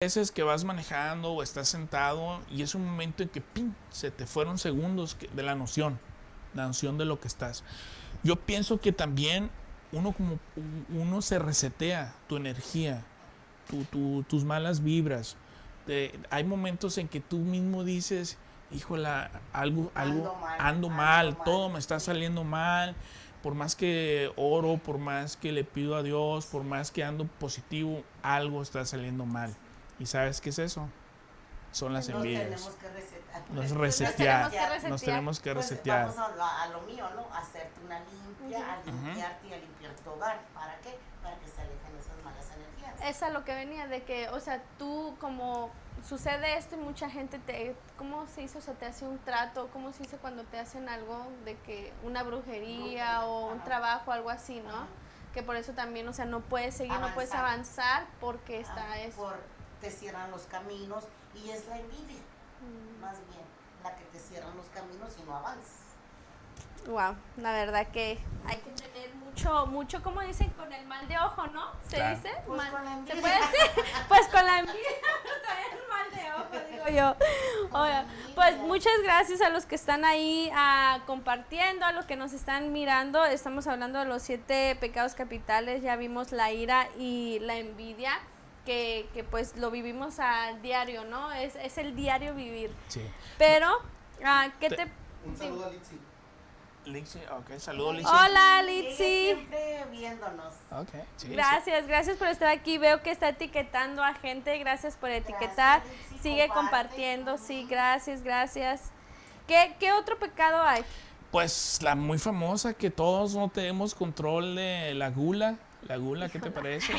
veces que vas manejando o estás sentado y es un momento en que ¡pim! se te fueron segundos de la noción, la noción de lo que estás. Yo pienso que también uno como uno se resetea tu energía, tus malas vibras. hay momentos en que tú mismo dices, híjola, algo, algo, ando mal, todo me está saliendo mal. Por más que oro, por más que le pido a Dios, por más que ando positivo, algo está saliendo mal. ¿Y sabes qué es eso? Son las envidias. Nos tenemos que resetear. Nos, resetear. Nos tenemos que resetear. Pues vamos a, lo mío, ¿no? Hacerte una limpia, a limpiarte y a limpiar tu hogar. ¿Para qué? Para que se alejen esas malas energías. Es a lo que venía, de que, o sea, tú como sucede esto y mucha gente te, ¿cómo se hizo? O sea, te hace un trato, ¿cómo se dice cuando te hacen algo de que una brujería o un trabajo, algo así, ¿no? Que por eso también, o sea, no puedes seguir, no puedes avanzar porque está eso. Te cierran los caminos y es la envidia, mm. más bien, la que te cierran los caminos y no avanzas. Wow, la verdad que hay que tener mucho, mucho, como dicen, con el mal de ojo, ¿no? ¿Se dice? Pues con la envidia. ¿Se puede decir? Pues con la envidia, el mal de ojo, digo yo. pues muchas gracias a los que están ahí ah, compartiendo, a los que nos están mirando. Estamos hablando de los siete pecados capitales, ya vimos la ira y la envidia. Que, que pues lo vivimos a diario, ¿no? Es, es el diario vivir. Sí. Pero, ah, ¿qué te... Un saludo a Litsi. Lixi, ok, saludos Lixi. Hola Litsi. Siempre viéndonos. Sí, gracias, gracias por estar aquí. Veo que está etiquetando a gente. Gracias por etiquetar. Sigue compartiendo. Sí, gracias, gracias. ¿Qué, ¿Qué otro pecado hay? Pues la muy famosa que todos no tenemos control de la gula. La gula, ¿qué te parece?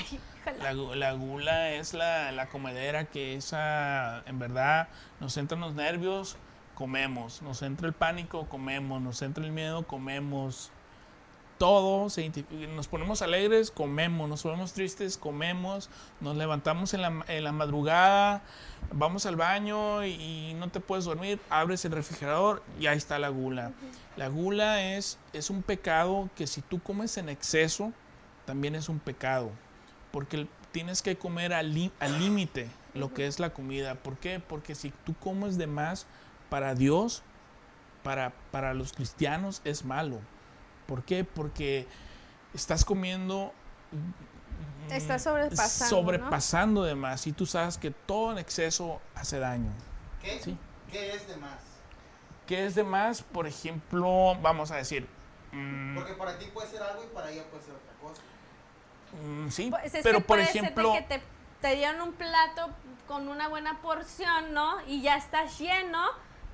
La, la, gula es la, la comedera que esa, en verdad, nos entran los nervios, comemos. Nos entra el pánico, comemos. Nos entra el miedo, comemos. Todo, se nos ponemos alegres, comemos. Nos ponemos tristes, comemos. Nos levantamos en la, en la madrugada, vamos al baño y, no te puedes dormir. Abres el refrigerador y ahí está la gula. La gula es, es un pecado que si tú comes en exceso, también es un pecado. Porque tienes que comer al límite lo que es la comida. ¿Por qué? Porque si tú comes de más, para Dios, para, para los cristianos es malo. ¿Por qué? Porque estás comiendo... Mm, estás sobrepasando. Sobrepasando de más. Y tú sabes que todo en exceso hace daño. ¿Qué? ¿Sí? ¿Qué es de más? ¿Qué es de más? Por ejemplo, vamos a decir... Mm, Porque para ti puede ser algo y para ella puede ser otra cosa. Mm, sí, pues pero por ejemplo... que te, te dieron un plato con una buena porción, ¿no? Y ya estás lleno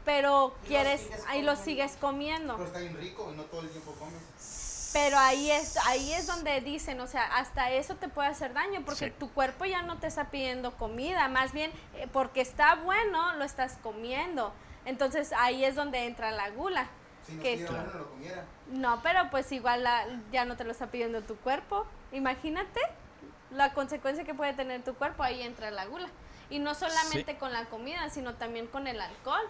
pero quieres, ahí lo sigues comiendo. Pero está bien rico y no todo el tiempo comes. Pero ahí es, ahí es donde dicen, o sea, hasta eso te puede hacer daño porque tu cuerpo ya no te está pidiendo comida, más bien eh, porque está bueno lo estás comiendo. Entonces ahí es donde entra la gula. Si no que no lo comiera. No, pero pues igual ya no te lo está pidiendo tu cuerpo. Imagínate la consecuencia que puede tener tu cuerpo, ahí entra la gula. Y no solamente con la comida, sino también con el alcohol.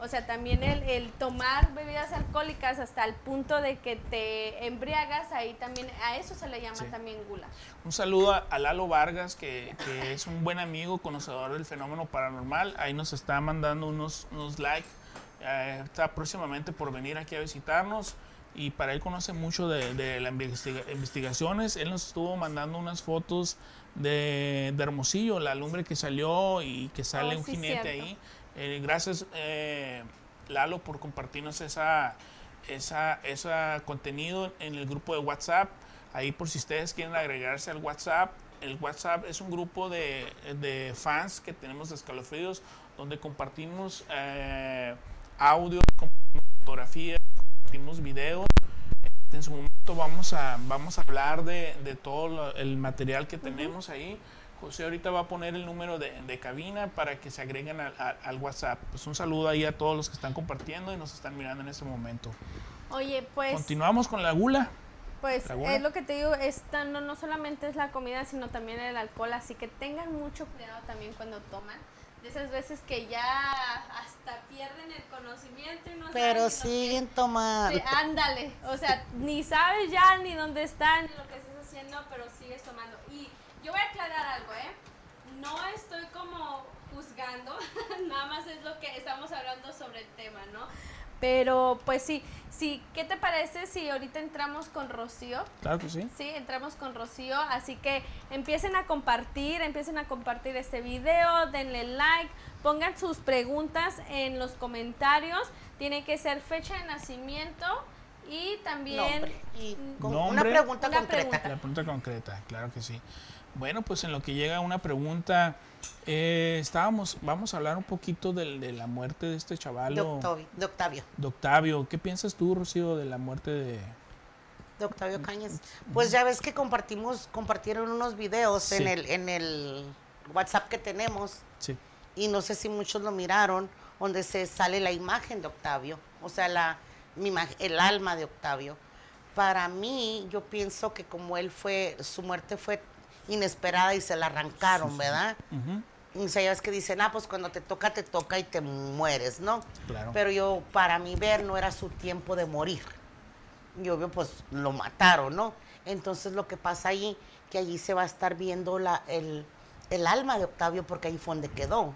O sea, también el, tomar bebidas alcohólicas hasta el punto de que te embriagas, ahí también, a eso se le llama también gula. Un saludo a, Lalo Vargas, que, es un buen amigo, conocedor del fenómeno paranormal. Ahí nos está mandando unos, unos likes. Eh, está próximamente por venir aquí a visitarnos y para él conoce mucho de, las investigaciones. Él nos estuvo mandando unas fotos de, Hermosillo, la lumbre que salió y que sale oh, un jinete ahí. Eh, gracias, eh, Lalo, por compartirnos esa, esa, ese contenido en el grupo de WhatsApp. Ahí por si ustedes quieren agregarse al WhatsApp. El WhatsApp es un grupo de, fans que tenemos de escalofríos donde compartimos eh, audio, compartimos fotografías, compartimos videos. En su momento vamos a, vamos a hablar de, de todo el material que tenemos ahí. José ahorita va a poner el número de, cabina para que se agreguen al WhatsApp. Pues un saludo ahí a todos los que están compartiendo y nos están mirando en este momento. Oye, pues... Continuamos con la gula. Pues es lo que te digo, esta no, no solamente es la comida, sino también el alcohol, así que tengan mucho cuidado también cuando toman. De esas veces que ya hasta pierden el conocimiento y no Pero siguen tomando. ándale, o sea, ni sabes ya ni dónde están, ni lo que estás haciendo, pero sigues tomando. Y yo voy a aclarar algo, ¿eh? no estoy como juzgando, nada más es lo que estamos hablando sobre el tema, ¿no? Pero pues sí, sí, ¿qué te parece si ahorita entramos con Rocío? Claro que sí. Sí, entramos con Rocío, así que empiecen a compartir, empiecen a compartir este video, denle like, pongan sus preguntas en los comentarios, tiene que ser fecha de nacimiento y también Nombre. Y con Nombre. una pregunta Una concreta. pregunta. La pregunta concreta, claro que sí. Bueno, pues en lo que llega una pregunta, eh, estábamos, vamos a hablar un poquito del- de, la muerte de este chaval. De Octavio, de Octavio, de Octavio. ¿Qué piensas tú, Rocío, de la muerte de... de Octavio Cañas. Pues ya ves que compartimos, compartieron unos videos Sí. en el, en el WhatsApp que tenemos Sí, y no sé si muchos lo miraron, donde se sale la imagen de Octavio, o sea, la, mi el alma de Octavio. Para mí, yo pienso que como él fue, su muerte fue inesperada y se la arrancaron, ¿verdad? ujú, O sea, ya ves que dicen, ah, pues cuando te toca, te toca y te mueres, ¿no? claro. Pero yo, para mí ver, no era su tiempo de morir. Y obvio, pues lo mataron, ¿no? Entonces lo que pasa allí, que allí se va a estar viendo la, el, el alma de Octavio porque ahí fue donde quedó.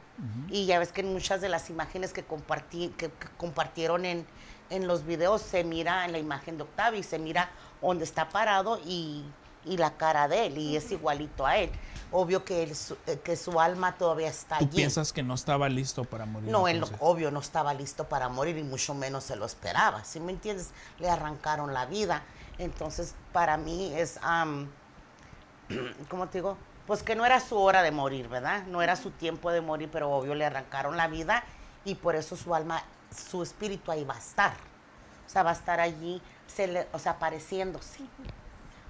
Y ya ves que en muchas de las imágenes que, compartí, que, que compartieron en, en los videos se mira en la imagen de Octavio y se mira donde está parado y, y la cara de él y es igualito a él. Obvio que, él su- eh, que su alma todavía está ¿Tú allí. piensas que no estaba listo para morir? No, él obvio no estaba listo para morir y mucho menos se lo esperaba, ¿sí me entiendes? Le arrancaron la vida. Entonces, para mí es, am, ¿cómo te digo? Pues que no era su hora de morir, ¿verdad? No era su tiempo de morir, pero obvio le arrancaron la vida y por eso su alma, su espíritu ahí va a estar. O sea, va a estar allí, se le- o sea, apareciéndose.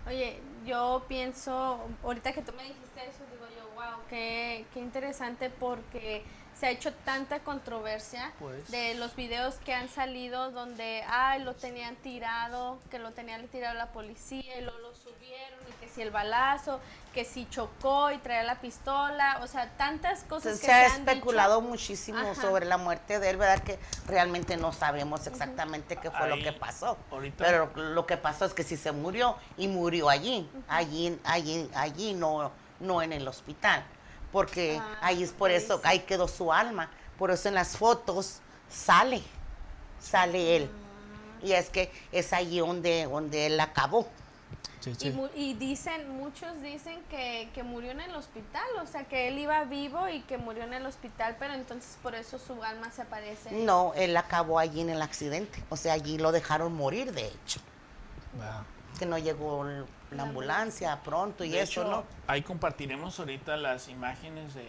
Oye, yo pienso, ahorita que tú me dijiste eso, digo yo, wow, qué, qué interesante porque se ha hecho tanta controversia Pues. de los videos que han salido donde, ay, lo tenían tirado, que lo tenían tirado la policía y luego lo subieron y que si el balazo, que si chocó y traía la pistola, o sea, tantas cosas Se, que ha se han especulado dicho. muchísimo Ajá. sobre la muerte de él, ¿verdad? Que realmente no sabemos exactamente qué fue lo que pasó. ahorita- Pero lo que pasó es que sí se murió y murió allí, allí, allí, allí, no, no en el hospital. Porque Ah, ahí es por ahí eso, sí. ahí quedó su alma. Por eso en las fotos sale, sale él. Ah. Y es que es allí donde, donde él acabó. Sí, Y, sí. mu- y dicen, muchos dicen que, que murió en el hospital, o sea, que él iba vivo y que murió en el hospital, pero entonces por eso su alma se aparece. No, él acabó allí en el accidente. O sea, allí lo dejaron morir, de hecho. Wow. que no llegó el- la ambulancia pronto y De eso, hecho, ¿no? Ahí compartiremos ahorita las imágenes de,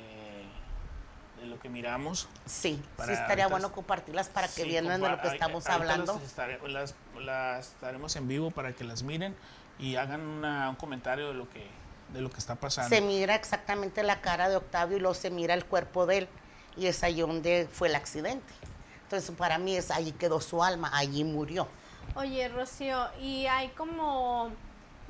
de lo que miramos. Sí, sí estaría ahorita- bueno compartirlas para que Sí, vieran de lo que estamos hablando. Las, estare- las- las estaremos en vivo para que las miren y hagan una- un comentario de lo que de lo que está pasando. Se mira exactamente la cara de Octavio y luego se mira el cuerpo de él y es ahí donde fue el accidente. Entonces, para mí es allí quedó su alma, allí murió. Oye, Rocío, y hay como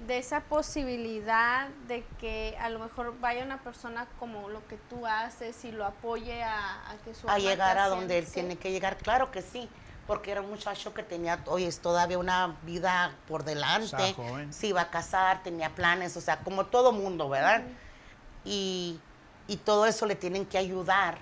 de esa posibilidad de que a lo mejor vaya una persona como lo que tú haces y lo apoye a, a que su A alma llegar a donde él tiene que llegar, claro que sí, porque era un muchacho que tenía, hoy es todavía una vida por delante, joven. se iba a casar, tenía planes, o sea, como todo mundo, ¿verdad? y, y todo eso le tienen que ayudar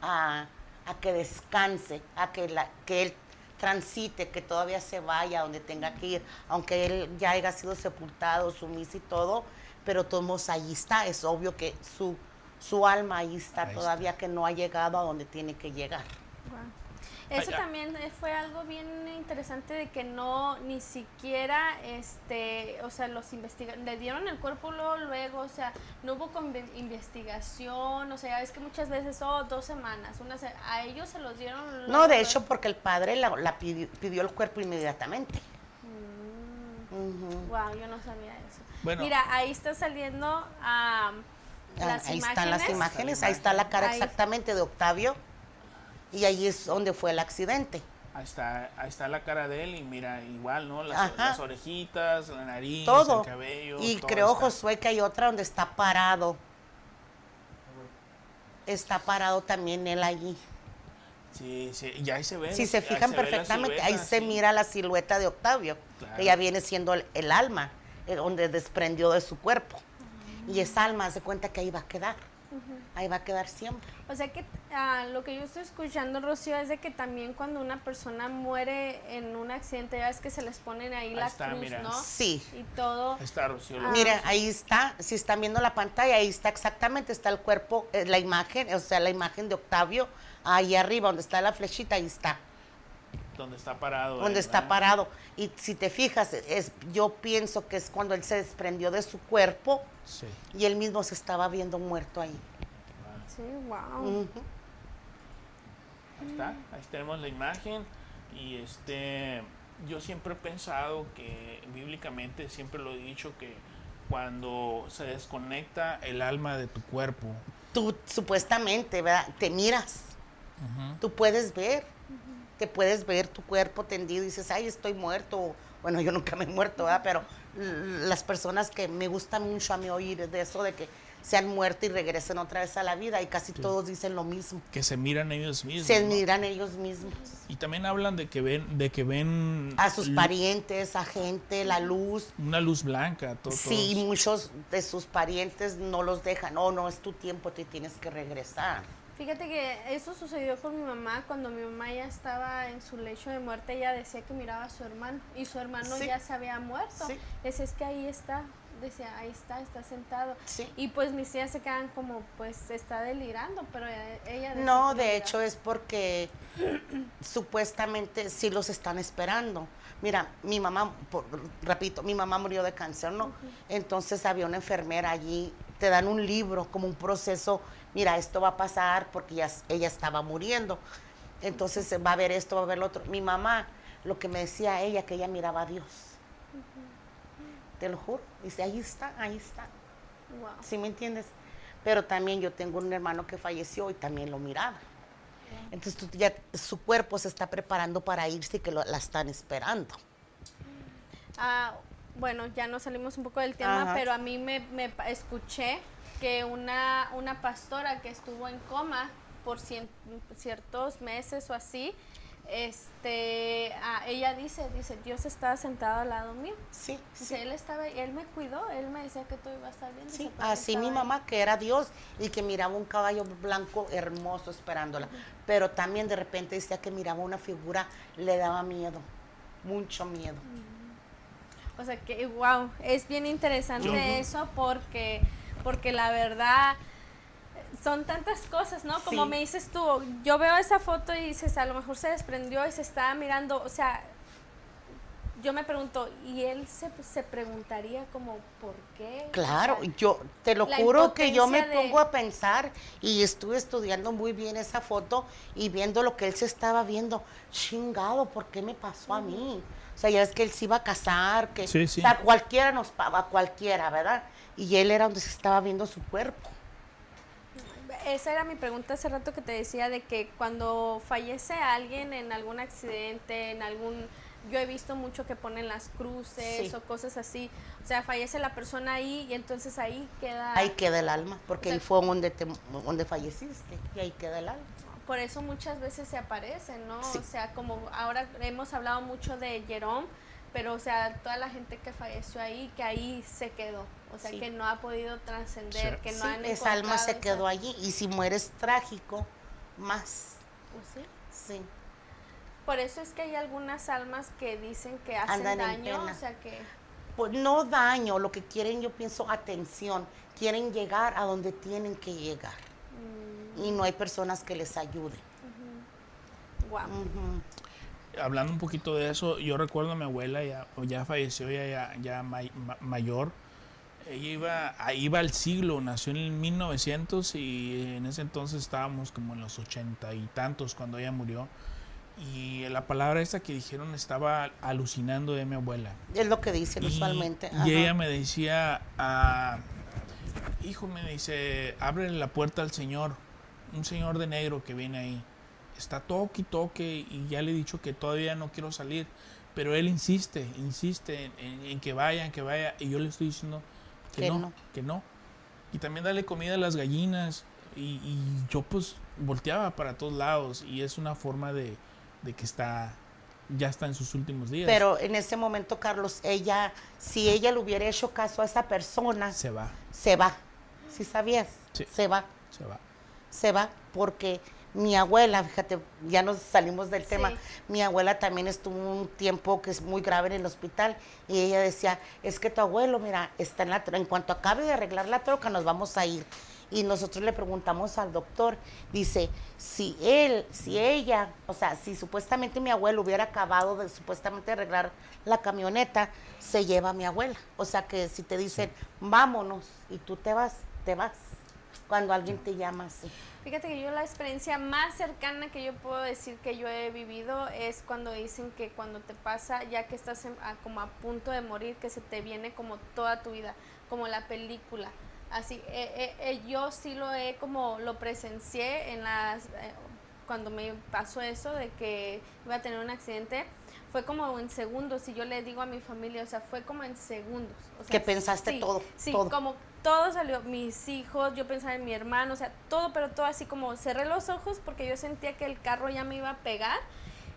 a, a que descanse, a que, la, que él transite, que todavía se vaya a donde tenga que ir, aunque él ya haya sido sepultado, sumiso y todo, pero todos allí está, es obvio que su, su alma ahí está Ahí todavía que no ha llegado a donde tiene que llegar. Guau. Eso también fue algo bien interesante de que no ni siquiera este, o sea, los investiga le dieron el cuerpo luego, luego, o sea, no hubo investigación, o sea, es que muchas veces oh, dos semanas, una se- a ellos se los dieron No, de hecho, porque el padre la, la pidió, pidió el cuerpo inmediatamente. Mm. Wow, yo no sabía eso. Bueno. Mira, ahí está saliendo Ah, las ahí imágenes. están las imágenes, ahí está la cara Ahí. exactamente de Octavio y ahí es donde fue el accidente. Ahí está, ahí está la cara de él y mira, igual, ¿no? Las, orejitas, la nariz, Todo. el cabello. y todo creo, está. Josué, que hay otra donde está parado. Está parado también él allí. Sí, sí, y ahí se ve. Si se fijan perfectamente, ahí se mira la silueta de Octavio. Claro. Ella viene siendo el, el alma, eh, donde desprendió de su cuerpo. Y esa alma se cuenta que ahí va a quedar. Ahí va a quedar siempre. O sea que ah, lo que yo estoy escuchando, Rocío, es de que también cuando una persona muere en un accidente, ya es que se les ponen ahí, Ahí la está, cruz, mira. ¿no? Sí. Y todo. Ahí está, Rocío. Ah. Mira, ahí está, si están viendo la pantalla, ahí está exactamente, está el cuerpo, eh, la imagen, o sea, la imagen de Octavio, ahí arriba, donde está la flechita, ahí está, donde está parado. donde él, está ¿verdad? parado. Y si te fijas, es, yo pienso que es cuando él se desprendió de su cuerpo Sí. y él mismo se estaba viendo muerto ahí. Sí, wow. Ahí está, ahí tenemos la imagen y este yo siempre he pensado que bíblicamente siempre lo he dicho que cuando se desconecta el alma de tu cuerpo, Tú supuestamente, ¿verdad? Te miras, tú puedes ver, te puedes ver tu cuerpo tendido y dices, ay, estoy muerto. Bueno, yo nunca me he muerto, ¿verdad? Pero las personas que me gusta mucho a mí oír de eso, de que se han muerto y regresen otra vez a la vida, y casi todos dicen lo mismo. que se miran ellos mismos. Se ¿no? miran ellos mismos. Y también hablan de que ven, de que ven A sus parientes, a gente, la luz. una luz blanca. to- Sí, todos. muchos de sus parientes no los dejan. Oh, no, es tu tiempo, te tienes que regresar. Fíjate que eso sucedió con mi mamá cuando mi mamá ya estaba en su lecho de muerte. Ella decía que miraba a su hermano y su hermano Sí. ya se había muerto. Sí. Decía, es que ahí está. Decía, ahí está, está sentado. Sí. Y pues mis tías se quedan como, pues está delirando, pero ella No, de hecho es porque supuestamente sí los están esperando. Mira, mi mamá, por- repito, mi mamá murió de cáncer, ¿no? Entonces había una enfermera allí, te dan un libro como un proceso, mira, esto va a pasar porque ya, s- ella estaba muriendo. Entonces va a haber esto, va a haber lo otro. Mi mamá, lo que me decía ella, que ella miraba a Dios. Te lo juro. Dice, ahí está, ahí está. Wow. ¿Sí me entiendes? Pero también yo tengo un hermano que falleció y también lo miraba. Entonces tú ya, su cuerpo se está preparando para irse y que lo- la están esperando. Ah, bueno, ya nos salimos un poco del tema, Ajá. pero a mí me, escuché que una, una pastora que estuvo en coma por cien- ciertos meses o así, este, ah, ella dice, dice, Dios estaba sentado al lado mío. Sí, Dice, sí. él estaba, él me cuidó, él me decía que todo iba a estar bien. Sí, así mi estaba ahí". mamá, que era Dios y que miraba un caballo blanco hermoso esperándola. Pero también de repente decía que miraba una figura, le daba miedo, mucho miedo. O sea que, wow, es bien interesante eso porque, porque la verdad son tantas cosas, ¿no? Como Sí. me dices tú, yo veo esa foto y dices, a lo mejor se desprendió y se estaba mirando, o sea, yo me pregunto, ¿y él se, se preguntaría como por qué? O Claro, sea, yo te lo juro que yo me de- pongo a pensar y estuve estudiando muy bien esa foto y viendo lo que él se estaba viendo. Chingado, ¿por qué me pasó a mí? O sea, ya es que él se iba a casar, que Sí, sí. o sea, cualquiera nos paga, cualquiera, ¿verdad? Y él era donde se estaba viendo su cuerpo. Esa era mi pregunta hace rato que te decía de que cuando fallece alguien en algún accidente, en algún... Yo he visto mucho que ponen las cruces Sí. o cosas así. O sea, fallece la persona ahí y entonces ahí queda... Ahí queda el alma, porque O sea- ahí fue donde, te- donde falleciste y ahí queda el alma. Por eso muchas veces se aparecen, ¿no? Sí. O sea, como ahora hemos hablado mucho de Jerome, pero o sea, toda la gente que falleció ahí, que ahí se quedó. O sea, Sí. que no ha podido trascender, Sí. que no Sí, han esa alma se quedó esa- allí y si mueres trágico, más. Pues sí. Sí. Por eso es que hay algunas almas que dicen que hacen Andan daño, o sea que... Pues no daño, lo que quieren, yo pienso, atención. Quieren llegar a donde tienen que llegar. mm, Y no hay personas que les ayuden. Ujú. Hablando un poquito de eso, yo recuerdo a mi abuela, ya, ya falleció, ya, ya, ya may- ma- mayor. Ella iba, iba al siglo, nació en el 1900 y en ese entonces estábamos como en los ochenta y tantos cuando ella murió. Y la palabra esa que dijeron estaba alucinando de mi abuela. Es lo que dicen Y- usualmente. Y, ella me decía, ah, hijo, me dice, abre la puerta al señor, un señor de negro que viene ahí. Está toque y toque y ya le he dicho que todavía no quiero salir, pero él insiste, insiste en, en- en que vaya, en que vaya, y yo le estoy diciendo que, Que no, no. que no. Y también dale comida a las gallinas y, y yo pues volteaba para todos lados y es una forma de, de que está, ya está en sus últimos días. Pero en ese momento, Carlos, ella, si ella le hubiera hecho caso a esa persona, se va. se va. ¿Sí sabías? Sí. Se va. Se va. se va porque mi abuela, fíjate, ya nos salimos del tema, Sí. mi abuela también estuvo un tiempo que es muy grave en el hospital y ella decía, es que tu abuelo, mira, está en la troca, en cuanto acabe de arreglar la troca nos vamos a ir. Y nosotros le preguntamos al doctor, dice, si él, si ella, o sea, si supuestamente mi abuelo hubiera acabado de supuestamente arreglar la camioneta, se lleva a mi abuela. O sea que si te dicen, vámonos, y tú te vas, te vas. Cuando alguien te llama así. Fíjate que yo la experiencia más cercana que yo puedo decir que yo he vivido es cuando dicen que cuando te pasa, ya que estás en- a- como a punto de morir, que se te viene como toda tu vida, como la película. Así, eh, eh, eh, yo sí lo he como lo presencié en las eh, cuando me pasó eso de que iba a tener un accidente. Fue como en segundos, y yo le digo a mi familia, o sea, fue como en segundos. O sea, Que pensaste sí, todo, Sí, todo. como todo salió, mis hijos, yo pensaba en mi hermano, o sea, todo, pero todo así como cerré los ojos porque yo sentía que el carro ya me iba a pegar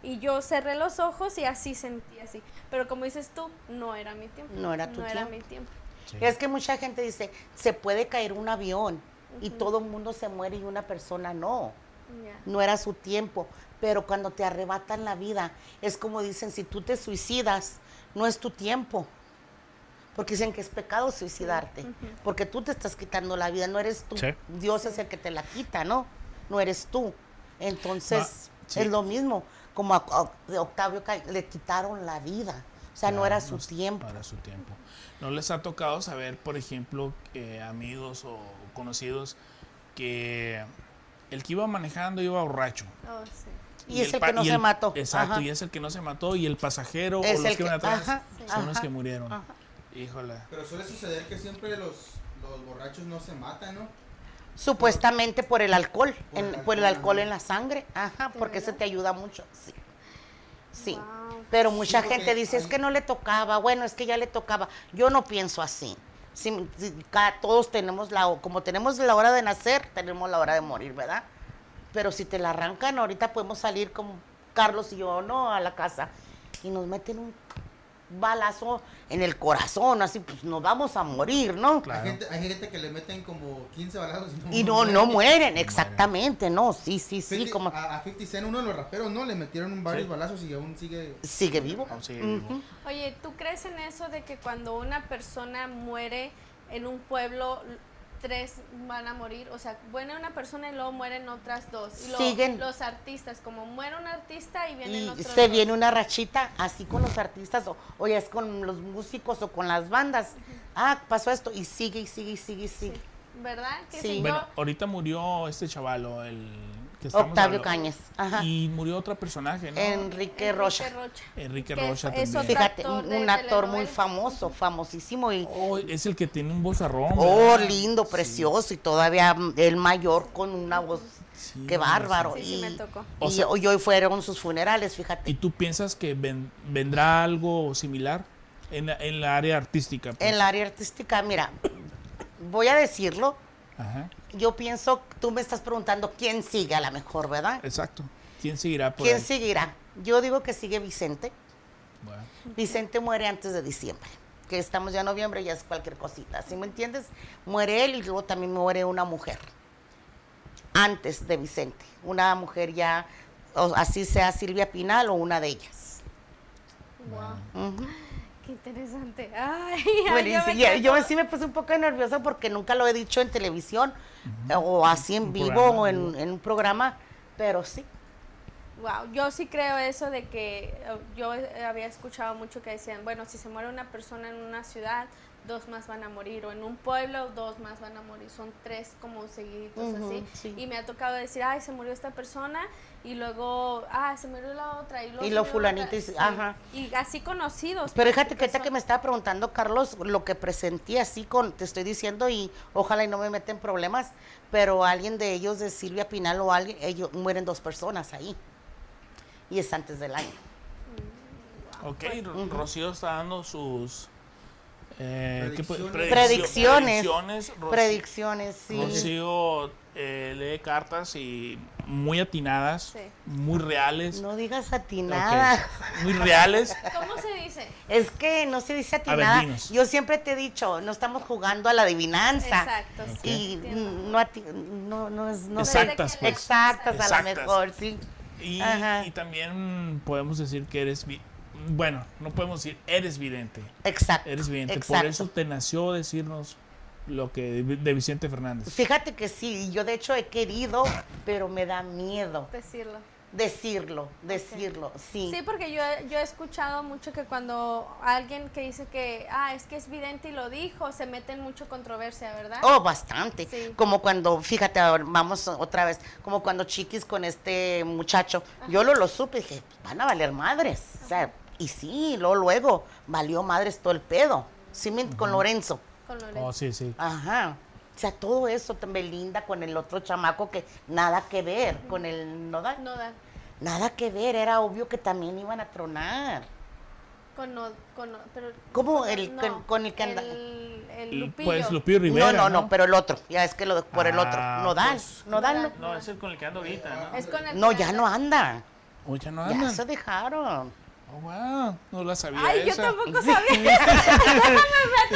y yo cerré los ojos y así sentí así. Pero como dices tú, no era mi tiempo. No era tu No tiempo. era mi tiempo. Sí. Es que mucha gente dice, se puede caer un avión y todo el mundo se muere y una persona no. No era su tiempo. Pero cuando te arrebatan la vida, es como dicen, si tú te suicidas, no es tu tiempo. Porque dicen que es pecado suicidarte. Porque tú te estás quitando la vida, no eres tú. Sí. Dios es el que te la quita, ¿no? No eres tú. Entonces, sí. es lo mismo. Como a, a Octavio le quitaron la vida. O sea, no era su no- tiempo. No era su tiempo. ¿No les ha tocado saber, por ejemplo, eh, amigos o conocidos que el que iba manejando iba borracho? Oh, sí. Y es el que no se mató. Exacto, Ajá. y es el que no se mató y el pasajero Es o los el que iban atrás ajá, son los que murieron. ajá. Híjole. Pero suele suceder que siempre los, los borrachos no se matan, ¿no? Supuestamente por el alcohol, Por el en- por el alcohol, alcohol en la sangre, ajá, ¿De porque se verdad? te ayuda mucho, sí. Sí, Wow. pero mucha gente dice, es que no le tocaba, bueno, es que ya le tocaba. Yo no pienso así. Sí, sí, ca- todos tenemos la, como tenemos la hora de nacer, tenemos la hora de morir, ¿verdad? Pero si te la arrancan, ahorita podemos salir como Carlos y yo, ¿no? A la casa y nos meten un balazo en el corazón, así pues nos vamos a morir, ¿no? Claro. Hay, gente, hay gente que le meten como 15 balazos y no, Y no, no mueren, exactamente, no, sí, sí, sí, 50 como a, a 50 Cent, uno de los raperos, ¿no? Le metieron varios Sí. balazos y aún sigue... sigue vivo. Aún sigue vivo. Oye, ¿tú crees en eso de que cuando una persona muere en un pueblo, tres van a morir? O sea, muere una persona y luego mueren otras dos. Y luego Siguen. los artistas, como muere un artista y vienen Y otros se dos. viene una rachita así con los artistas, o, o ya es con los músicos o con las bandas. Ah, pasó esto, y sigue, y sigue, y sigue, y sigue. ¿Verdad? Que Sí. si Bueno, yo- ahorita murió este chavalo, el que estamos Octavio hablando. Cañas, ajá. Y murió otro personaje, ¿no? Enrique Rocha. Enrique que Rocha es- es también. Fíjate, actor un, un actor muy famoso, famosísimo y Oh, es el que tiene un vozarrón. oh, ¿verdad? lindo, Sí, precioso y todavía el mayor con una voz, sí, qué bárbaro. Sí, sí y, me tocó. O y sea- hoy hoy fueron sus funerales, ¿Y fíjate. tú piensas que ven- vendrá algo similar en la, en la área artística? pues? En la área artística, mira, voy a decirlo, Ajá, yo pienso, tú me estás preguntando quién sigue a la mejor, ¿verdad? exacto. ¿Quién seguirá por ¿Quién ahí? seguirá? Yo digo que sigue Vicente. Bueno, Vicente muere antes de diciembre. Que estamos ya en noviembre, ya es cualquier cosita. ¿Sí me entiendes? Muere él y luego también muere una mujer. Antes de Vicente. Una mujer ya, o así sea Silvia Pinal o una de ellas. Wow. Qué interesante. Ay, Bueno, y yo me yo sí me puse un poco nerviosa porque nunca lo he dicho en televisión o así en Un vivo programa, o en en, un programa, pero sí. Wow, yo sí creo eso de que eh, yo había escuchado mucho que decían, bueno, si se muere una persona en una ciudad, dos más van a morir, o en un pueblo, dos más van a morir, son tres como seguiditos así. sí. Y me ha tocado decir, ay, se murió esta persona, y luego, ah, se murió la otra, y luego... Y se lo murió la fulanito otra". y- Sí, ajá. Y así conocidos. Pero pues, fíjate que que me estaba preguntando, Carlos, lo que presentí así con, te estoy diciendo, y ojalá y no me meten problemas, pero alguien de ellos, de Silvia Pinal o alguien, ellos mueren dos personas ahí. Y es antes del año. ok, Ro- Rocío está dando sus... eh, ¿qué pu- Predicciones. Predicciones. predicciones. Rocío- Predicciones, sí. Rocío eh, lee cartas y muy atinadas, Sí. muy reales. No digas a ti Ok, nada. Muy reales. ¿Cómo se dice? Es que no se dice a ti A ver, nada. dinos. Yo siempre te he dicho, no estamos jugando a la adivinanza. Exacto, sí. Y no, no, no es... No Exactas, pues. Exactas a lo mejor, sí. Y, también podemos decir que eres, bueno, no podemos decir eres vidente, Exacto. eres vidente. exacto. Por eso te nació decirnos lo que de, Vicente Fernández. Fíjate que sí, yo de hecho he querido, pero me da miedo Decirlo. decirlo, decirlo, sí. Sí, porque yo, yo he escuchado mucho que cuando alguien que dice que, ah, es que es vidente y lo dijo, se mete en mucho controversia, ¿verdad? Oh, bastante. Sí. Como cuando, fíjate, ahora vamos otra vez, como cuando chiquis con este muchacho, yo lo, lo supe y dije, van a valer madres. O sea, y sí, luego, luego valió madres todo el pedo. Sí, con Lorenzo. Con Lorenzo. Oh, sí, sí. Ajá. O sea, todo eso, también linda con el otro chamaco que nada que ver, con el nodal. No da. Nada que ver, era obvio que también iban a tronar. Con no, con no, pero ¿Cómo con- el con- con el que anda- El, el Lupillo. Pues Lupillo Rivera. no, no, no, pero el otro, ya es que lo por el otro. Ah, Nodal, pues. Nodal. Nodal. No, es el con el que ando ahorita, ¿no? Es con el No, ya anda- no anda. Oh, ya no Ya anda. se dejaron. Oh, wow, no la sabía Ay, yo esa. tampoco Sí. sabía.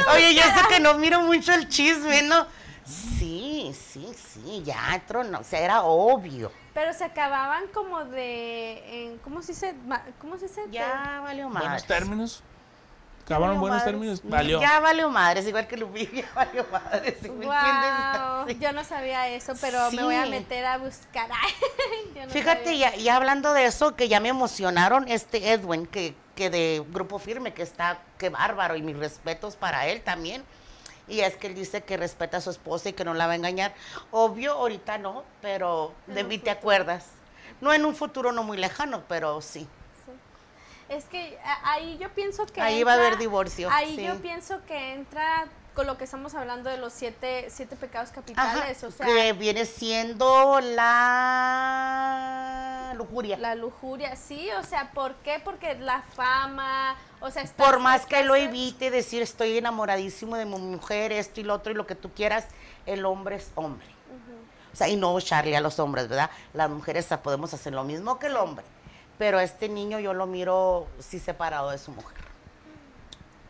Oye, yo sé que no miro mucho el chisme, ¿no? Sí, sí, sí, ya tronó, o sea, era obvio. Pero se acababan como de, en- ¿cómo se dice? ¿Cómo se dice? Ya valió madre. Buenos términos. Acabaron Valió buenos madres. términos. Valió. Ya valió madres, igual que Lupillo, ya valió madres. ¿sí me Wow? Sí. yo no sabía eso, pero me voy a meter a buscar. Yo no Fíjate, ya, ya hablando de eso, que ya me emocionaron este Edwin, que, que de Grupo Firme, que está, qué bárbaro, y mis respetos para él también. Y es que él dice que respeta a su esposa y que no la va a engañar. Obvio, ahorita no, pero de mí te acuerdas. No en un futuro no muy lejano, pero sí. Es que ahí yo pienso que Ahí va a haber divorcio, Ahí sí. yo pienso que entra con lo que estamos hablando de los siete, siete pecados Ajá, capitales, o sea, que viene siendo la lujuria. la lujuria, sí, o sea, ¿por qué? Porque la fama, o sea, Por más que lo evite, decir estoy enamoradísimo de mi mujer, esto y lo otro y lo que tú quieras, el hombre es hombre. O sea, y no echarle a los hombres, ¿verdad? Las mujeres podemos hacer lo mismo que el hombre. Pero este niño yo lo miro sí separado de su mujer.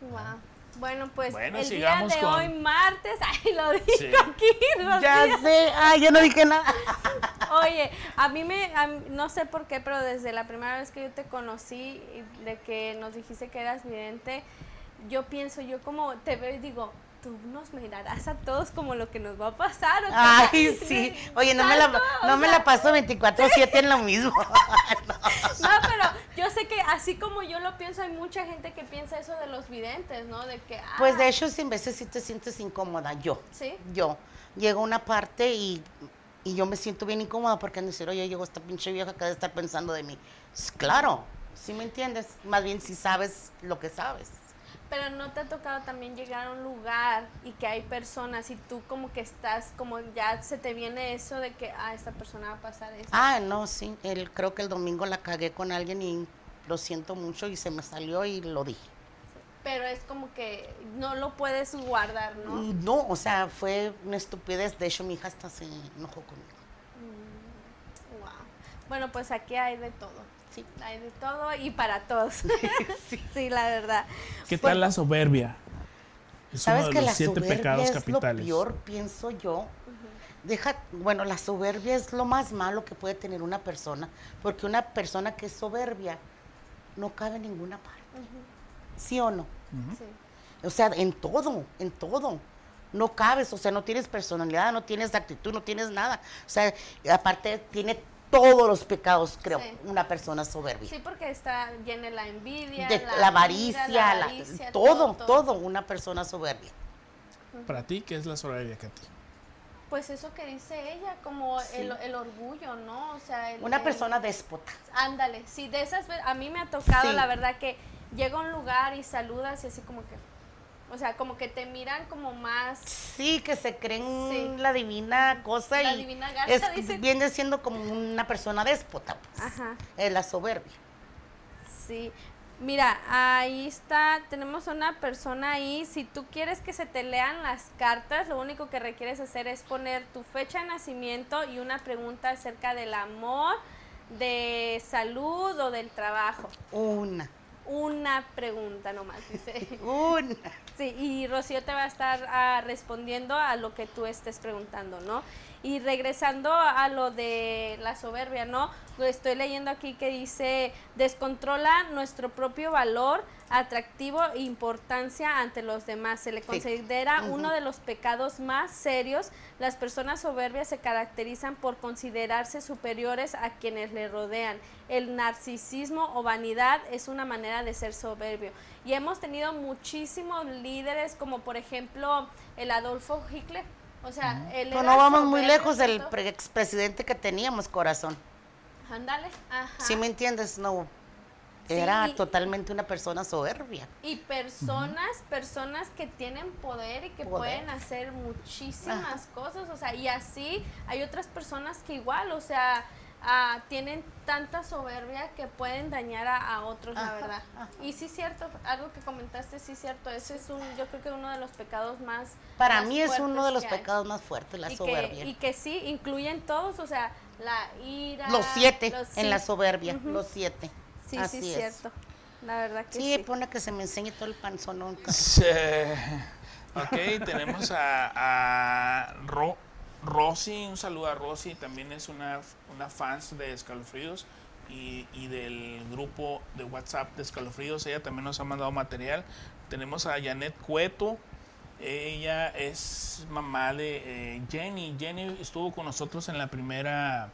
Wow. Bueno, pues Bueno, el día de con- hoy, martes, ay, lo dije Sí. aquí. Ya sé, ay, yo no dije nada. Oye, a mí me, a mí- no sé por qué, pero desde la primera vez que yo te conocí, y de que nos dijiste que eras vidente, yo pienso, yo como te veo y digo, tú nos mirarás a todos como lo que nos va a pasar. ¿o qué?" Ay, sí. Oye, no me la, no me sea, la paso 24-7 en lo mismo. No, pero yo sé que así como yo lo pienso, hay mucha gente que piensa eso de los videntes, ¿no? De que, Pues de ah, hecho, sin veces sí te sientes incómoda, yo. Sí. Yo. Llego a una parte y, y yo me siento bien incómoda porque de decir, oye, llegó esta pinche vieja que debe estar pensando de mí. S- Claro, ¿sí me entiendes? Más bien si sabes lo que sabes. Pero no te ha tocado también llegar a un lugar y que hay personas y tú como que estás, como ya se te viene eso de que, ah, esta persona va a pasar esto. Ah, no, sí. El, creo que el domingo la cagué con alguien y lo siento mucho y se me salió y lo dije. Pero es como que no lo puedes guardar, ¿no? Y No, o sea, fue una estupidez. De hecho, mi hija hasta se enojó conmigo. Wow. Bueno, pues aquí hay de todo. Sí. Hay de todo y para todos. Sí. sí, la verdad. ¿Qué tal la soberbia? Es ¿Sabes uno de que los la siete soberbia pecados es capitales. lo peor, pienso yo? Deja, bueno, la soberbia es lo más malo que puede tener una persona, porque una persona que es soberbia no cabe en ninguna parte. ¿Sí o no? Sí. O sea, en todo, en todo. No cabes, o sea, no tienes personalidad, no tienes actitud, no tienes nada. O sea, aparte tiene todos los pecados, creo, Sí. una persona soberbia. Sí, porque está llena de la envidia, De la, avaricia, la la- avaricia, todo, todo, una persona soberbia. Para ti, ¿qué es la soberbia, Katy? Pues eso que dice ella, como Sí. el, el orgullo, ¿no? O sea, el- Una el- persona déspota. Ándale, sí, de esas veces, a mí me ha tocado, Sí. la verdad, que llega a un lugar y saludas y así como que, o sea, como que te miran como más, Sí, que se creen Sí. la divina cosa La y divina garza, es, dicen. viene siendo como una persona déspota, pues. ajá, Es la soberbia. sí. Mira, ahí está, tenemos una persona ahí, si tú quieres que se te lean las cartas, lo único que requieres hacer es poner tu fecha de nacimiento y una pregunta acerca del amor, de salud o del trabajo. Una. Una pregunta nomás, dice. Una. Sí, y Rocío te va a estar ah, respondiendo a lo que tú estés preguntando, ¿no? Y regresando a lo de la soberbia, ¿no? Estoy leyendo aquí que dice, descontrola nuestro propio valor, atractivo e importancia ante los demás. Se le considera uno de los pecados más serios. Las personas soberbias se caracterizan por considerarse superiores a quienes le rodean. El narcisismo o vanidad es una manera de ser soberbio. Y hemos tenido muchísimos líderes, como por ejemplo el Adolfo Hitler. O sea, él Pues era no vamos muy lejos del expresidente que teníamos, corazón. Ándale, ajá. ¿Sí me entiendes? No. Era totalmente una persona soberbia. Y personas, personas que tienen poder y que Poder. pueden hacer muchísimas cosas, o sea, y así hay otras personas que igual, o sea, ah, tienen tanta soberbia que pueden dañar a, a otros, la verdad. ajá. Y sí cierto, algo que comentaste, sí cierto, ese es un, yo creo que uno de los pecados más Para más mí es uno de los pecados más fuertes, la y soberbia. Que, y que sí, incluyen todos, o sea, la ira. los siete los- en la soberbia, los siete. Sí, Así sí, es. cierto. La verdad que Sí, sí. pone que se me enseñe todo el panzón. Sí. Ok, tenemos a, a Ro- Rosy, un saludo a Rosy, también es una, una fans de Escalofríos y, y del grupo de WhatsApp de Escalofríos, ella también nos ha mandado material. Tenemos a Janet Cueto, ella es mamá de eh, Jenny, Jenny estuvo con nosotros en la primera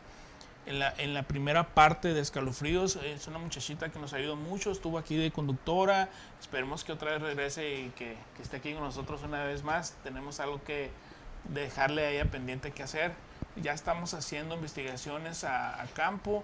en la, en la primera parte de Escalofríos. Es una muchachita que nos ayudó mucho, estuvo aquí de conductora. Esperemos que otra vez regrese y que, que esté aquí con nosotros una vez más. Tenemos algo que dejarle a ella pendiente que hacer. Ya estamos haciendo investigaciones a, campo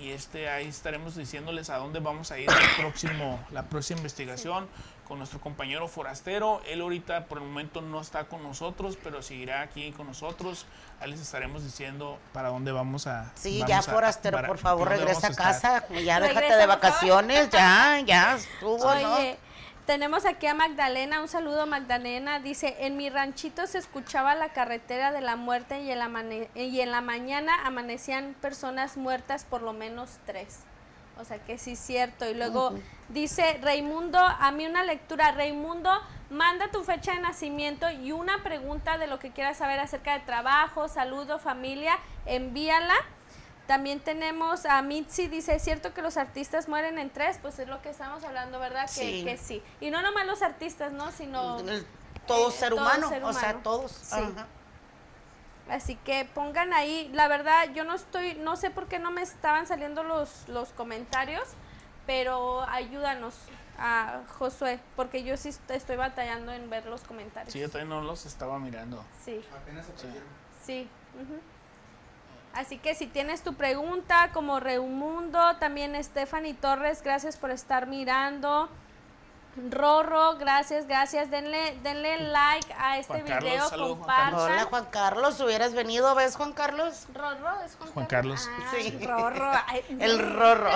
y este ahí estaremos diciéndoles a dónde vamos a ir el próximo, la próxima investigación con nuestro compañero forastero. Él ahorita por el momento no está con nosotros, pero seguirá aquí con nosotros. Ahí les estaremos diciendo para dónde vamos a. Sí, vamos ya a- forastero, para- por favor, regresa a casa. Ya déjate Regresa, de vacaciones, ya, ya estuvo, ¿no? Tenemos aquí a Magdalena, un saludo Magdalena, dice, en mi ranchito se escuchaba la carretera de la muerte y en la, mane- y en la mañana amanecían personas muertas, por lo menos tres. O sea que sí es cierto. Y luego dice Raimundo, a mí una lectura, Raimundo, manda tu fecha de nacimiento y una pregunta de lo que quieras saber acerca de trabajo, saludo, familia, envíala. También tenemos a Mitzi, dice, ¿es cierto que los artistas mueren en tres? Pues es lo que estamos hablando, ¿verdad? Que Sí. que sí. Y no nomás los artistas, ¿no? Sino... El- todo eh, ser todo humano, ser o sea, todos. Sí. ajá. Así que pongan ahí, la verdad, yo no estoy, no sé por qué no me estaban saliendo los, los comentarios, pero ayúdanos a Josué, porque yo sí est- estoy batallando en ver los comentarios. Sí, yo también no los estaba mirando. Sí. Apenas se. Sí. ujú. Así que si tienes tu pregunta, como Reumundo, también Stephanie Torres, gracias por estar mirando. Rorro, gracias, gracias. Denle, denle like a este Juan Carlos, video, saludos, Juan. Carlos. Hola, Juan Carlos, hubieras venido, ¿ves, Juan Carlos? Rorro, es Juan, Juan Carlos. Ah, Sí. Rorro. ay, El rorro.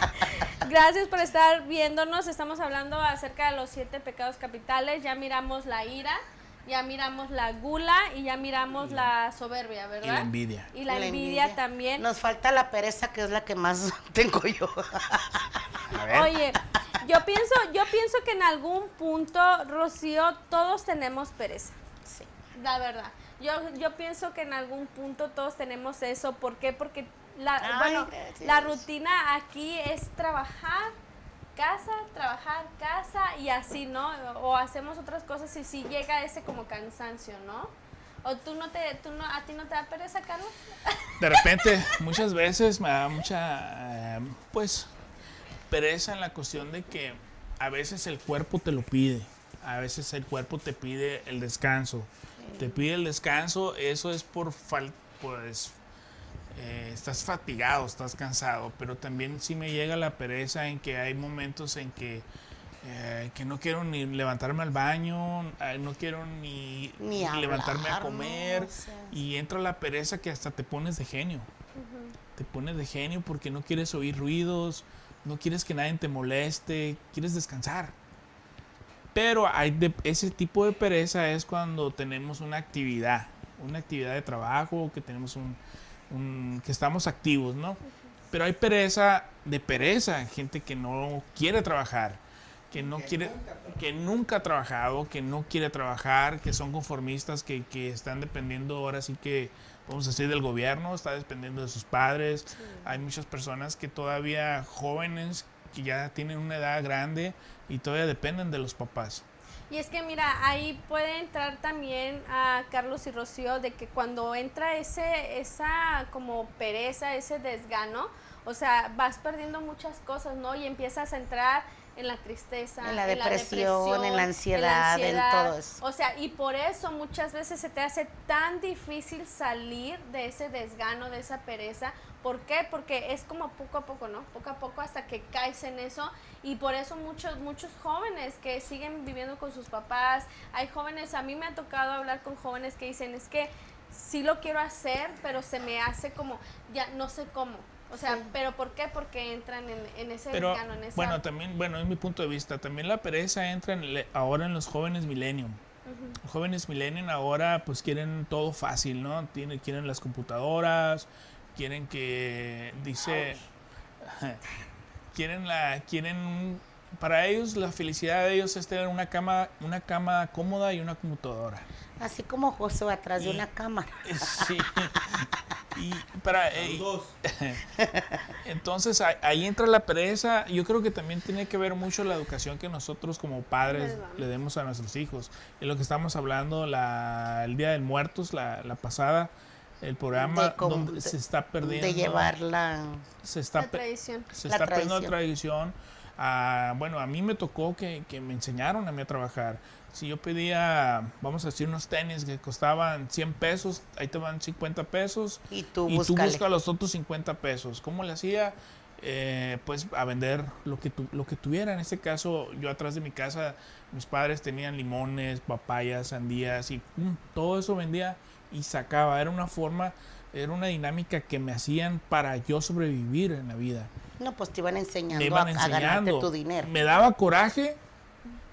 Gracias por estar viéndonos. Estamos hablando acerca de los siete pecados capitales. Ya miramos la ira, ya miramos la gula y ya miramos la soberbia, ¿verdad? Y la envidia. Y la, envidia, también. Nos falta la pereza, que es la que más tengo yo. A ver. Oye, yo pienso, yo pienso que en algún punto, Rocío, todos tenemos pereza. Sí. La verdad. Yo, yo pienso que en algún punto todos tenemos eso. ¿Por qué? Porque la, Ay, bueno, gracias. la rutina aquí es trabajar, casa, trabajar, casa y así, ¿no? O hacemos otras cosas y sí llega ese como cansancio, ¿no? ¿O tú no te, tú no, a ti no te da pereza, Carlos? De repente, muchas veces me da mucha, eh, pues, pereza en la cuestión de que a veces el cuerpo te lo pide. A veces el cuerpo te pide el descanso. Te pide el descanso, eso es por falta, pues, eh, estás fatigado, estás cansado, pero también sí me llega la pereza en que hay momentos en que, eh, que no quiero ni levantarme al baño, eh, no quiero ni, Ni levantarme a comer O sea. y entra la pereza que hasta te pones de genio. Te pones de genio porque no quieres oír ruidos, no quieres que nadie te moleste, quieres descansar. Pero hay de- ese tipo de pereza es cuando tenemos una actividad, una actividad de trabajo, que tenemos un, un- que estamos activos, ¿no? Pero hay pereza de pereza, gente que no quiere trabajar, que no quiere, que nunca ha trabajado, que no quiere trabajar, que son conformistas, que, que están dependiendo ahora sí que, vamos a decir, del gobierno, está dependiendo de sus padres. Hay muchas personas que todavía jóvenes, que ya tienen una edad grande y todavía dependen de los papás. Y es que mira, ahí puede entrar también a Carlos y Rocío de que cuando entra ese, esa como pereza, ese desgano, o sea, vas perdiendo muchas cosas, ¿no? Y empiezas a entrar en la tristeza, En la depresión, en la ansiedad, en todo eso. O sea, y por eso muchas veces se te hace tan difícil salir de ese desgano, de esa pereza. ¿Por qué? Porque es como poco a poco, ¿no? Poco a poco hasta que caes en eso. Y por eso muchos, muchos jóvenes que siguen viviendo con sus papás, hay jóvenes, a mí me ha tocado hablar con jóvenes que dicen, es que sí lo quiero hacer, pero se me hace como, ya no sé cómo. O sea, ¿pero por qué? Porque entran en, en ese Pero desgano, en esa... bueno, también, bueno, es mi punto de vista, también la pereza entra en ahora en los jóvenes millennium. Los jóvenes millennium ahora pues quieren todo fácil, ¿no? Tienen, quieren las computadoras, quieren que dice quieren la quieren para ellos la felicidad de ellos es tener una cama una cama cómoda y una computadora. Así como José atrás de una cámara. Sí. Y para eh, Dos. Entonces ahí- ahí entra la pereza. Yo creo que también tiene que ver mucho la educación que nosotros como padres le demos a nuestros hijos. Es lo que estamos hablando la, el Día de Muertos, la, la pasada, el programa De donde de- se está perdiendo. De llevarla. Se está, la tradición. se La está perdiendo la tradición. Ah, bueno, a mí me tocó que, que me enseñaron a mí a trabajar. Si yo pedía, vamos a decir, unos tenis que costaban 100 pesos, ahí te van 50 pesos Y tú y tú buscas los otros 50 pesos. ¿Cómo le hacía? Eh, pues a vender lo que, tu- lo que tuviera. En este caso, yo atrás de mi casa, mis padres tenían limones, papayas, sandías y pum, todo eso vendía y sacaba. Era una forma, era una dinámica que me hacían para yo sobrevivir en la vida. No, pues te iban enseñando, Me iban a, a ganarte enseñando. tu dinero. Me daba coraje,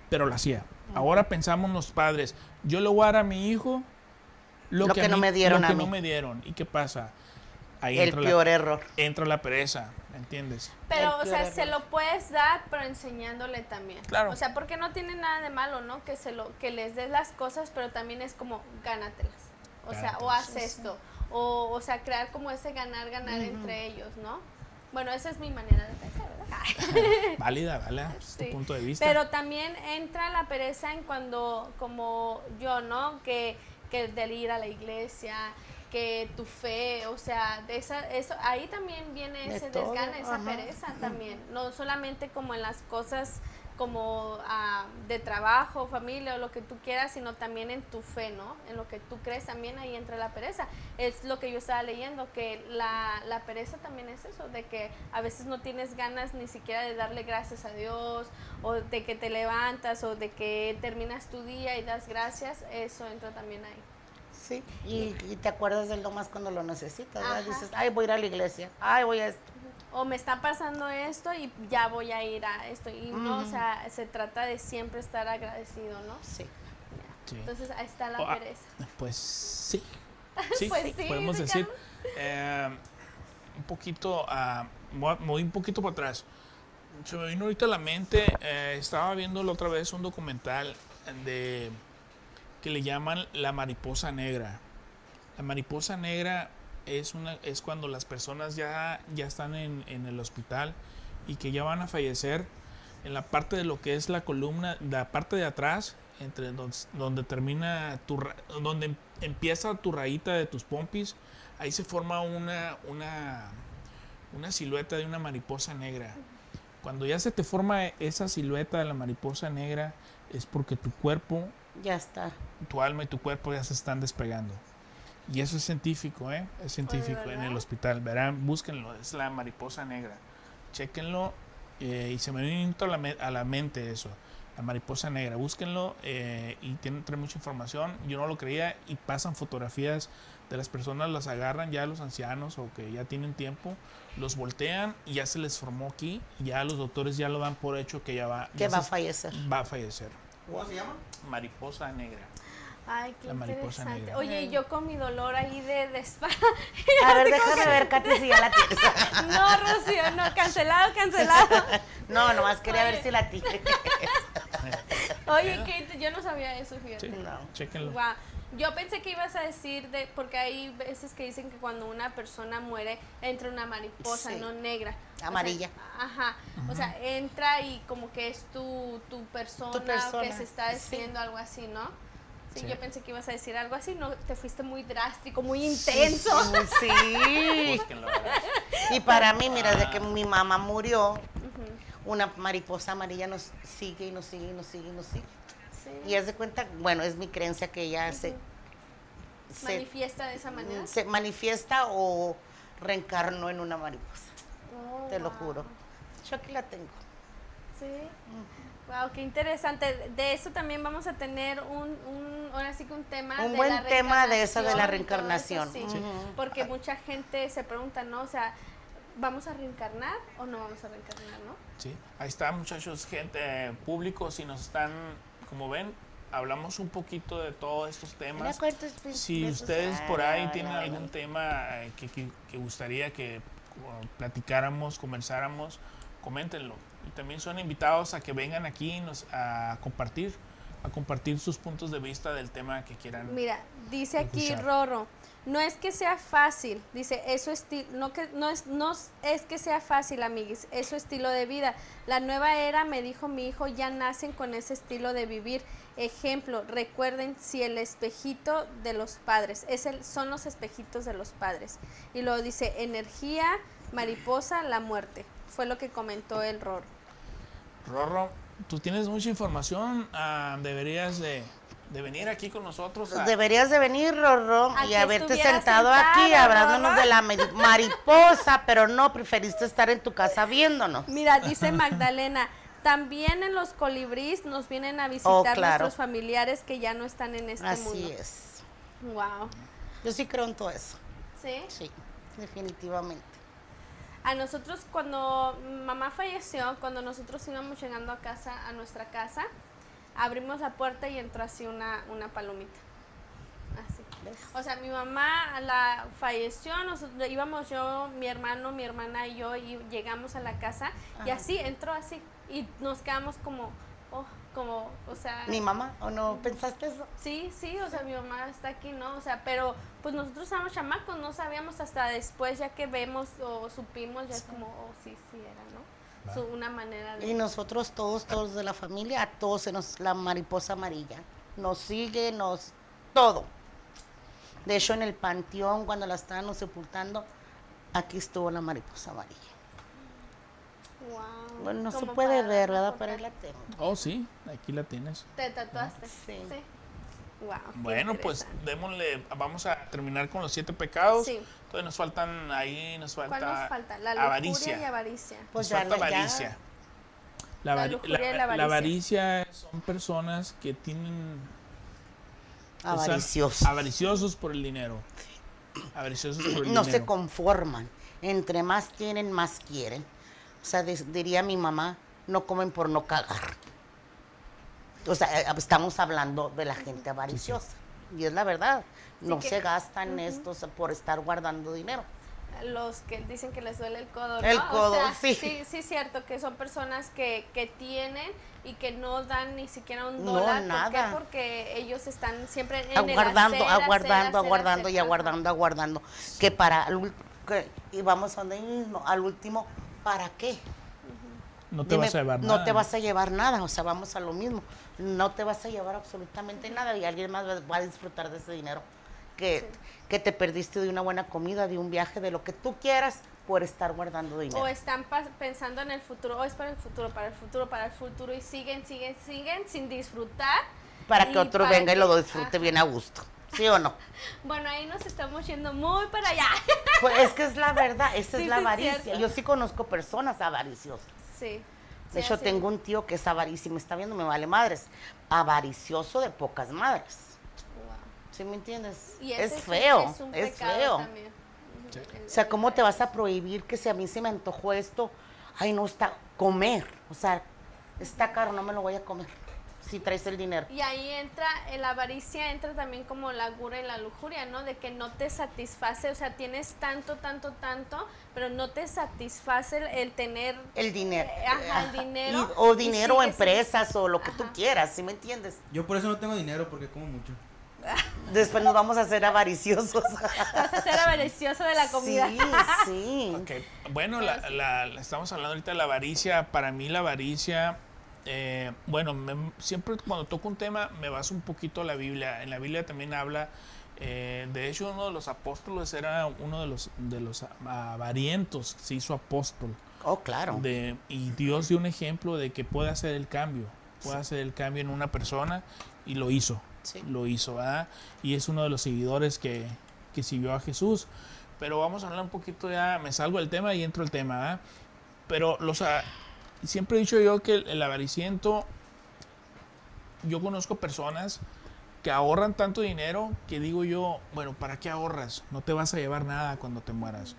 pero lo hacía. Ahora pensamos los padres, yo le voy a dar a mi hijo lo, que no mí- me dieron lo a que mí. no me dieron. ¿Y qué pasa? Ahí El entra la- peor error. entra la pereza, ¿me entiendes? Pero, El o sea, se lo puedes dar, pero enseñándole también. Claro. O sea, porque no tiene nada de malo, ¿no? Que se lo, que les des las cosas, pero también es como gánatelas. O sea, o haz esto. O, o sea, crear como ese ganar, ganar entre ellos, ¿no? Bueno, esa es mi manera de pensar, ¿verdad? Válida, válida, es tu Sí. punto de vista. Pero también entra la pereza en cuando, como yo, ¿no? Que, que del ir a la iglesia, que tu fe, o sea, de esa, eso, ahí también viene De ese todo, desgane, esa ajá. pereza también. No solamente como en las cosas como ah, de trabajo, familia o lo que tú quieras, sino también en tu fe, ¿no? En lo que tú crees, también ahí entra la pereza. Es lo que yo estaba leyendo, que la, la pereza también es eso, de que a veces no tienes ganas ni siquiera de darle gracias a Dios, o de que te levantas, o de que terminas tu día y das gracias, eso entra también ahí. Sí. Y, y te acuerdas del más cuando lo necesitas. ¿verdad? Dices, ay, voy a ir a la iglesia. Ay, voy a esto. O me está pasando esto y ya voy a ir a esto. Y no, o sea, se trata de siempre estar agradecido, ¿no? Sí. Sí. Entonces ahí está la O, ah, pereza. Pues sí. Sí, Pues sí, podemos decir. eh, un poquito, ah, me voy a- me voy un poquito para atrás. Se me vino ahorita a la mente, eh, estaba viendo la otra vez un documental de que le llaman La mariposa negra. La mariposa negra es, una, es cuando las personas ya, ya están en, en el hospital y que ya van a fallecer. En la parte de lo que es la columna, la parte de atrás, entre donde, donde termina tu, donde em- empieza tu rayita de tus pompis, ahí se forma una, una, una silueta de una mariposa negra. Cuando ya se te forma esa silueta de la mariposa negra, es porque tu cuerpo Ya está. tu alma y tu cuerpo ya se están despegando. Y eso es científico, ¿eh? Es científico en el hospital. Verán, búsquenlo, es la mariposa negra. Chéquenlo eh, y se me viene a la, me- a la mente eso. La mariposa negra, búsquenlo eh, y tiene, trae mucha información. Yo no lo creía y pasan fotografías de las personas, las agarran ya los ancianos o que ya tienen tiempo, los voltean y ya se les formó aquí. Y ya los doctores ya lo dan por hecho que ya va, Que ya va a fallecer. va a fallecer. ¿Cómo se llama? Mariposa negra. Ay, qué La mariposa interesante. negra. Oye, y yo con mi dolor ahí de, de espalda. A ver, déjame ver, Katy, si ya la tienes. No, Rocío, no, cancelado, cancelado. No, nomás quería ver si la tienes. Oye, Kate, yo no sabía eso, fíjate. Sí, No. chéquenlo. Guau. Yo pensé que ibas a decir de, porque hay veces que dicen que cuando una persona muere entra una mariposa, Sí. no negra. O sea, Amarilla. ajá. O sea, entra y como que es tu, tu persona, que se está sí. diciendo algo así, ¿no? Sí, yo pensé que ibas a decir algo así, no, te fuiste muy drástico, muy intenso. Sí. sí. Búsquenlo, ¿verdad? Y para mí, mira, desde que Ah. mi mamá murió, una mariposa amarilla nos sigue y nos sigue y nos sigue y nos sigue. sí. Y es de cuenta, bueno, es mi creencia que ella se, se, Manifiesta de esa manera. se manifiesta o reencarnó en una mariposa. Oh, Te lo juro. Yo aquí la tengo. Sí. Wow, qué interesante. De eso también vamos a tener un, un ahora sí que un tema Un de buen la tema de esa de la reencarnación eso. Porque mucha gente se pregunta, ¿no? O sea, ¿vamos a reencarnar o no vamos a reencarnar, no? Sí, ahí está muchachos, gente, eh, público, si nos están, como ven, hablamos un poquito de todos estos temas. Si ustedes por ahí tienen algún tema eh, que, que- que gustaría que platicáramos, conversáramos, coméntenlo. Y también son invitados a que vengan aquí nos, a compartir, a compartir sus puntos de vista del tema que quieran. Mira, dice aquí. Roro, no es que sea fácil, dice, eso estilo, no que no es no es que sea fácil, amiguis, es su estilo de vida. La nueva era, me dijo mi hijo, ya nacen con ese estilo de vivir. Ejemplo, recuerden si el espejito de los padres, es el, son los espejitos de los padres. Y luego dice, energía, mariposa, la muerte. Fue lo que comentó el Roro. Rorro, tú tienes mucha información, ah, deberías de, de venir aquí con nosotros. a- Deberías de venir, Rorro, y haberte sentado sentada, aquí hablándonos Rorro. de la mari- mariposa, pero no, preferiste estar en tu casa viéndonos. Mira, dice Magdalena, también en los colibríes nos vienen a visitar Oh, claro. nuestros familiares que ya no están en este Así mundo. es. Wow. Yo sí creo en todo eso. Sí. Sí, definitivamente. A nosotros cuando mamá falleció, cuando nosotros íbamos llegando a casa, a nuestra casa, abrimos la puerta y entró así una, una palomita. Así. ¿Ves? O sea, mi mamá la falleció, nosotros íbamos yo, mi hermano, mi hermana y yo y llegamos a la casa y así entró así y nos quedamos como, como, o sea, ¿Mi mamá? ¿O no pensaste eso? Sí, sí, o sea, mi mamá está aquí, ¿no? O sea, pero pues nosotros estábamos chamacos, no sabíamos hasta después, ya que vemos o supimos, ya es como, oh, sí, sí era, ¿no? Su- una manera Y de... nosotros todos, todos de la familia, a todos se nos, la mariposa amarilla. Nos sigue, nos, todo. De hecho, en el panteón, cuando la estábamos sepultando, aquí estuvo la mariposa amarilla. Wow. Bueno, no se puede para ver, ¿verdad? Pero ahí la tengo. Oh, sí, aquí la tienes. ¿Te tatuaste? Sí. Wow. Bueno, pues démosle, vamos a terminar con los siete pecados. Sí. Entonces nos faltan ahí, nos falta, ¿Cuál nos falta? La lujuria avaricia. y avaricia. Pues nos ya, falta avaricia. La, La la la- la avaricia. avaricia son personas que tienen avariciosos. avariciosos por el dinero. Avariciosos por el no se conforman. Entre más tienen, más quieren. O sea, des- diría mi mamá, no comen por no cagar. O sea, eh, estamos hablando de la gente avariciosa. Y es la verdad. No que- se gastan estos por estar guardando dinero. Los que dicen que les duele el codo, ¿no? El O codo, sea, sí. sí. Sí, es cierto que son personas que, que tienen y que no dan ni siquiera un No, dólar. nada. ¿Por qué? Porque ellos están siempre en el aguardando, hacer, hacer, aguardando, hacer, aguardando hacer. y aguardando, aguardando. Que para, el que- y vamos a donde mismo, al último, ¿para qué? No te Dime, vas a llevar no nada. te vas a llevar nada, o sea, vamos a lo mismo. No te vas a llevar absolutamente nada y alguien más va- a disfrutar de ese dinero que, que te perdiste de una buena comida, de un viaje, de lo que tú quieras por estar guardando dinero. O están pa- pensando en el futuro, o es para el futuro, para el futuro, para el futuro, y siguen, siguen, siguen sin disfrutar. para que otro para venga y lo disfrute Ajá. bien a gusto. ¿Sí o no? Bueno, ahí nos estamos yendo muy para allá. Pues es que es la verdad, esa Sí, es la es avaricia. Yo sí conozco personas avariciosas. Sí. De hecho, tengo un tío que es avaricioso, me está viendo, me vale madres. Avaricioso de pocas madres. Wow. ¿Sí me entiendes? Y ese es feo, es un es feo. también. Sí. O sea, ¿cómo te vas a prohibir que si a mí se me antojó esto, ay, no está, comer? O sea, está caro, no me lo voy a comer. Si traes el dinero. Y ahí entra, en la avaricia entra también como la gura y la lujuria, ¿no? De que no te satisface, o sea, tienes tanto, tanto, tanto, pero no te satisface el, el tener... El dinero. Eh, ajá, el dinero. Y- o y dinero o empresas o lo que tú quieras, ¿sí me entiendes? Yo por eso no tengo dinero, porque como mucho. Después nos vamos a hacer avariciosos. Vas a ser avaricioso de la comida. Sí, sí. Ok, Bueno, la, la- la- estamos hablando ahorita de la avaricia. Para mí la avaricia, eh, bueno, me- siempre cuando toco un tema me baso un poquito a la Biblia. En la Biblia también habla, eh, de hecho uno de los apóstoles era uno de los, de los avarientos, se hizo apóstol. Oh, claro. De, y Dios dio un ejemplo de que puede hacer el cambio, puede hacer el cambio en una persona y lo hizo, Sí. lo hizo, ¿verdad? Y es uno de los seguidores que, que siguió a Jesús. Pero vamos a hablar un poquito ya, me salgo del tema y entro al tema, ¿verdad? Pero los, siempre he dicho yo que el, el avariciento, yo conozco personas que ahorran tanto dinero que digo yo, bueno, ¿para qué ahorras? No te vas a llevar nada cuando te mueras.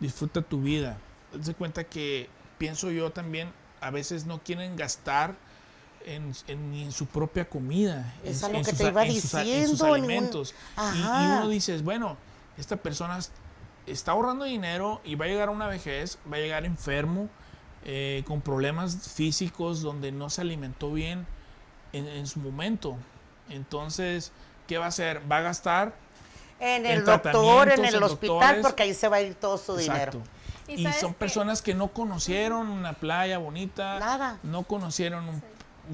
Disfruta tu vida. Haz cuenta que pienso yo también, a veces no quieren gastar en, en- ni en su propia comida. Es en- algo que sus te iba en sus sus diciendo, ningún- alimentos. Y, y uno dices, bueno, esta persona es- está ahorrando dinero y va a llegar a una vejez, va a llegar enfermo, eh, con problemas físicos donde no se alimentó bien en, en su momento. Entonces, ¿qué va a hacer? Va a gastar. En en el doctor, en el en hospital, doctores. porque ahí se va a ir todo su Exacto. dinero. Y Y, son personas que no conocieron una playa bonita, Nada. no conocieron, un-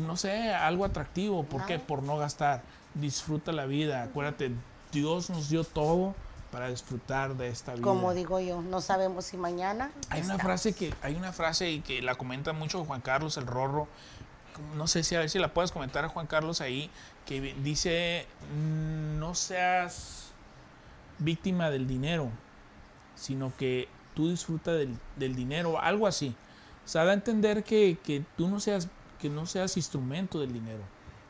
no sé, algo atractivo. ¿Por qué? Por no gastar. Disfruta la vida. Acuérdate, Dios nos dio todo para disfrutar de esta vida. Como digo yo, no sabemos si mañana. Hay una frase que hay una frase y que la comenta mucho Juan Carlos el Rorro. No sé si a ver si la puedes comentar a Juan Carlos ahí que dice "Mm, no seas víctima del dinero, sino que tú disfruta del, del dinero, algo así. O sea, da a entender que, que tú no seas que no seas instrumento del dinero.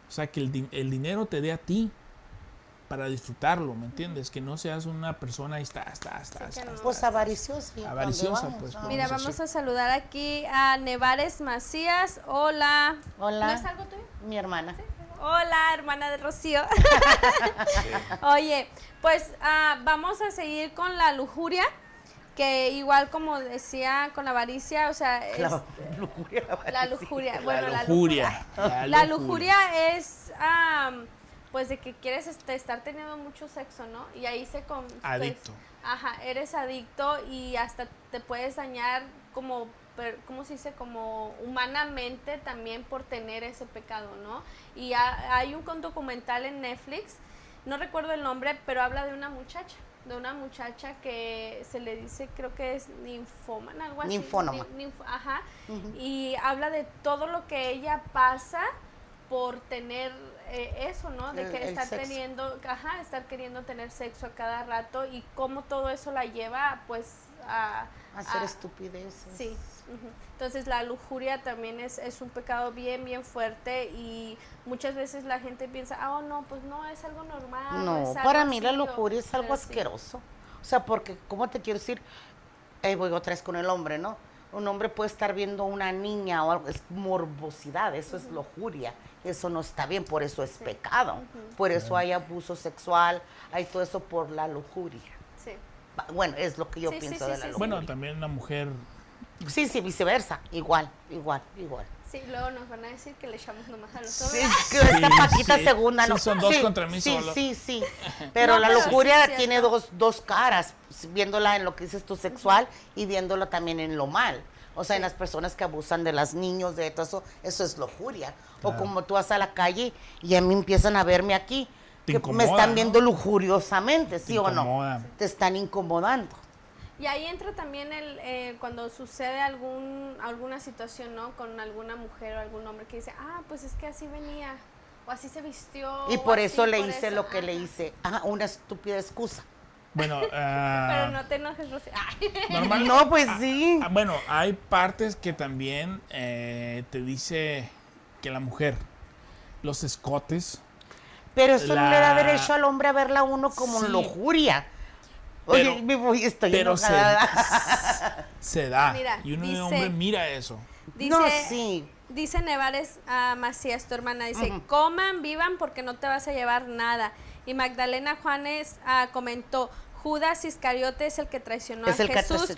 O sea, que el, el dinero te dé a ti para disfrutarlo, ¿me entiendes? Que no seas una persona ahí está, está, está, está, no. Pues avariciosa. ¿y a dónde Avariciosa, vamos? pues, Ah. Mira, Vamos a vamos hacer- a saludar aquí a Nevares Macías. Hola. Hola. ¿No es algo tuyo? Mi hermana. Hola, hermana de Rocío. Oye, pues ah, vamos a seguir con la lujuria, que igual como decía con la avaricia, o sea, es- La lujuria. la lujuria. Bueno, la la lujuria. lujuria. La lujuria es, am, pues, de que quieres este, estar teniendo mucho sexo, ¿no? Y ahí se... con- pues, Adicto. ajá, eres adicto y hasta te puedes dañar como, per- ¿cómo se dice? Como humanamente también por tener ese pecado, ¿no? Y ha- hay un documental en Netflix, no recuerdo el nombre, pero habla de una muchacha. De una muchacha que se le dice, creo que es ninfómana, algo así. Ninfónoma. Ni- ninf- ajá y habla de todo lo que ella pasa por tener eh, eso, ¿no? De El- que estar teniendo, ajá, estar queriendo tener sexo a cada rato y cómo todo eso la lleva, pues, a... Hacer a- estupideces. Sí. Entonces la lujuria también es, es un pecado bien, bien fuerte y muchas veces la gente piensa, ah, oh, no, pues no, es algo normal. No, algo para mí la así", o- lujuria es algo sí. asqueroso. O sea, porque, ¿cómo te quiero decir? Ahí voy otra vez con el hombre, ¿no? Un hombre puede estar viendo una niña o algo, es morbosidad, eso es lujuria. Eso no está bien, por eso es pecado. Por eso hay abuso sexual, hay todo eso por la lujuria. Sí. Va- Bueno, es lo que yo Sí, sí, pienso sí, de la sí, sí. lujuria. Bueno, también una mujer. Sí, sí, viceversa. Igual, igual, igual. Sí, luego nos van a decir que le echamos nomás a los Sí, hombres. que esta Sí, Paquita sí. segunda, Sí, ¿no? son dos Sí, contra mí sí, solo. Sí, sí, Pero No, la pero sí lujuria tiene dos, dos caras, viéndola en lo que dices tú sexual y viéndolo también en lo mal. O sea, en las personas que abusan de los niños, de todo eso, eso es lujuria. O como tú vas a la calle y a mí empiezan a verme aquí, Te que me incomoda, están ¿no? viendo lujuriosamente, ¿sí o no? Te están incomodando. Y ahí entra también el eh, cuando sucede algún alguna situación, ¿no? Con alguna mujer o algún hombre que dice, ah, pues es que así venía o así se vistió. Y por así, eso le por hice eso". lo que le Ajá. hice. Ah, una estúpida excusa. Bueno, Pero ah, no te enojes, Rosy. Normal- No, pues ah, sí. ah, bueno, hay partes que también eh, te dice que la mujer, los escotes, Pero eso no le da derecho al hombre a verla a uno como Sí. lujuria. Oye, Pero- me voy, estoy pero se, se da. Mira, y uno de dice- hombre mira eso. Dice, no, sí. Dice Nevares a Macías, tu hermana, dice, coman, vivan porque no te vas a llevar nada. Y Magdalena Juanes ah, comentó, Judas Iscariote es el que traicionó Es a el Jesús.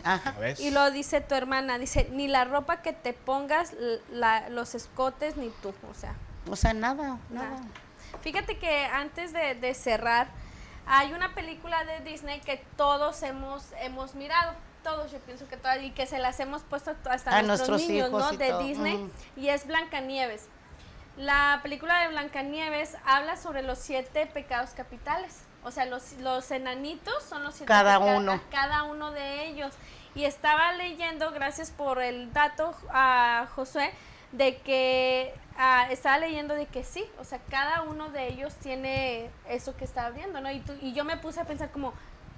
Y lo dice tu hermana, dice, ni la ropa que te pongas, la- los escotes, ni tú, o sea. O sea, nada, nada. Nada. Fíjate que antes de, de cerrar, hay una película de Disney que todos hemos, hemos mirado. Todos, yo pienso que todas, y que se las hemos puesto hasta A nuestros, nuestros niños, ¿no? De todo, Disney, y es Blancanieves. La película de Blancanieves habla sobre los siete pecados capitales. O sea, los, los enanitos son los siete Cada peca- uno. cada uno de ellos. Y estaba leyendo, gracias por el dato a Josué, de que ah, estaba leyendo de que sí, o sea, cada uno de ellos tiene eso que estaba viendo, ¿no? Y, tú- y yo me puse a pensar como,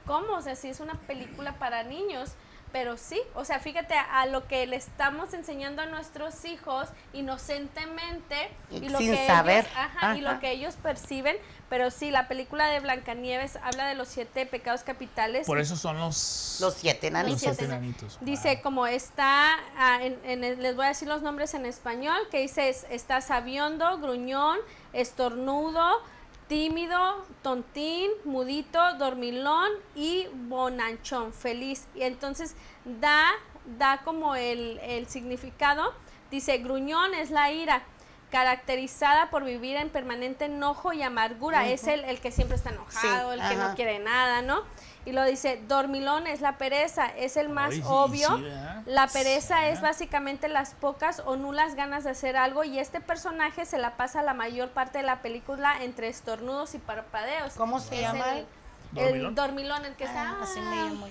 ¿cómo? O sea, sí es una película para niños, pero sí, o sea, fíjate a, a lo que le estamos enseñando a nuestros hijos inocentemente y lo Sin que saber, ellos, ajá, y lo que ellos perciben, pero sí, la película de Blancanieves habla de los siete pecados capitales. Por eso son los, Los siete los enanitos. siete siete enanitos. Dice, Ah. como está, ah, en- en el- les voy a decir los nombres en español, que dice, es- está sabiondo, gruñón, estornudo, tímido, tontín, mudito, dormilón y bonanchón, feliz. Y entonces da, da como el, el significado. Dice, gruñón es la ira, caracterizada por vivir en permanente enojo y amargura. Es el, el que siempre está enojado, Sí, el que no quiere nada, ¿no? Y lo dice, dormilón es la pereza, es el más Ay, obvio. la pereza Sí, es básicamente las pocas o nulas ganas de hacer algo y este personaje se la pasa la mayor parte de la película entre estornudos y parpadeos. ¿Cómo se Es llama? El, ¿Dormilón? el dormilón, el que está. Ah, así me llamo.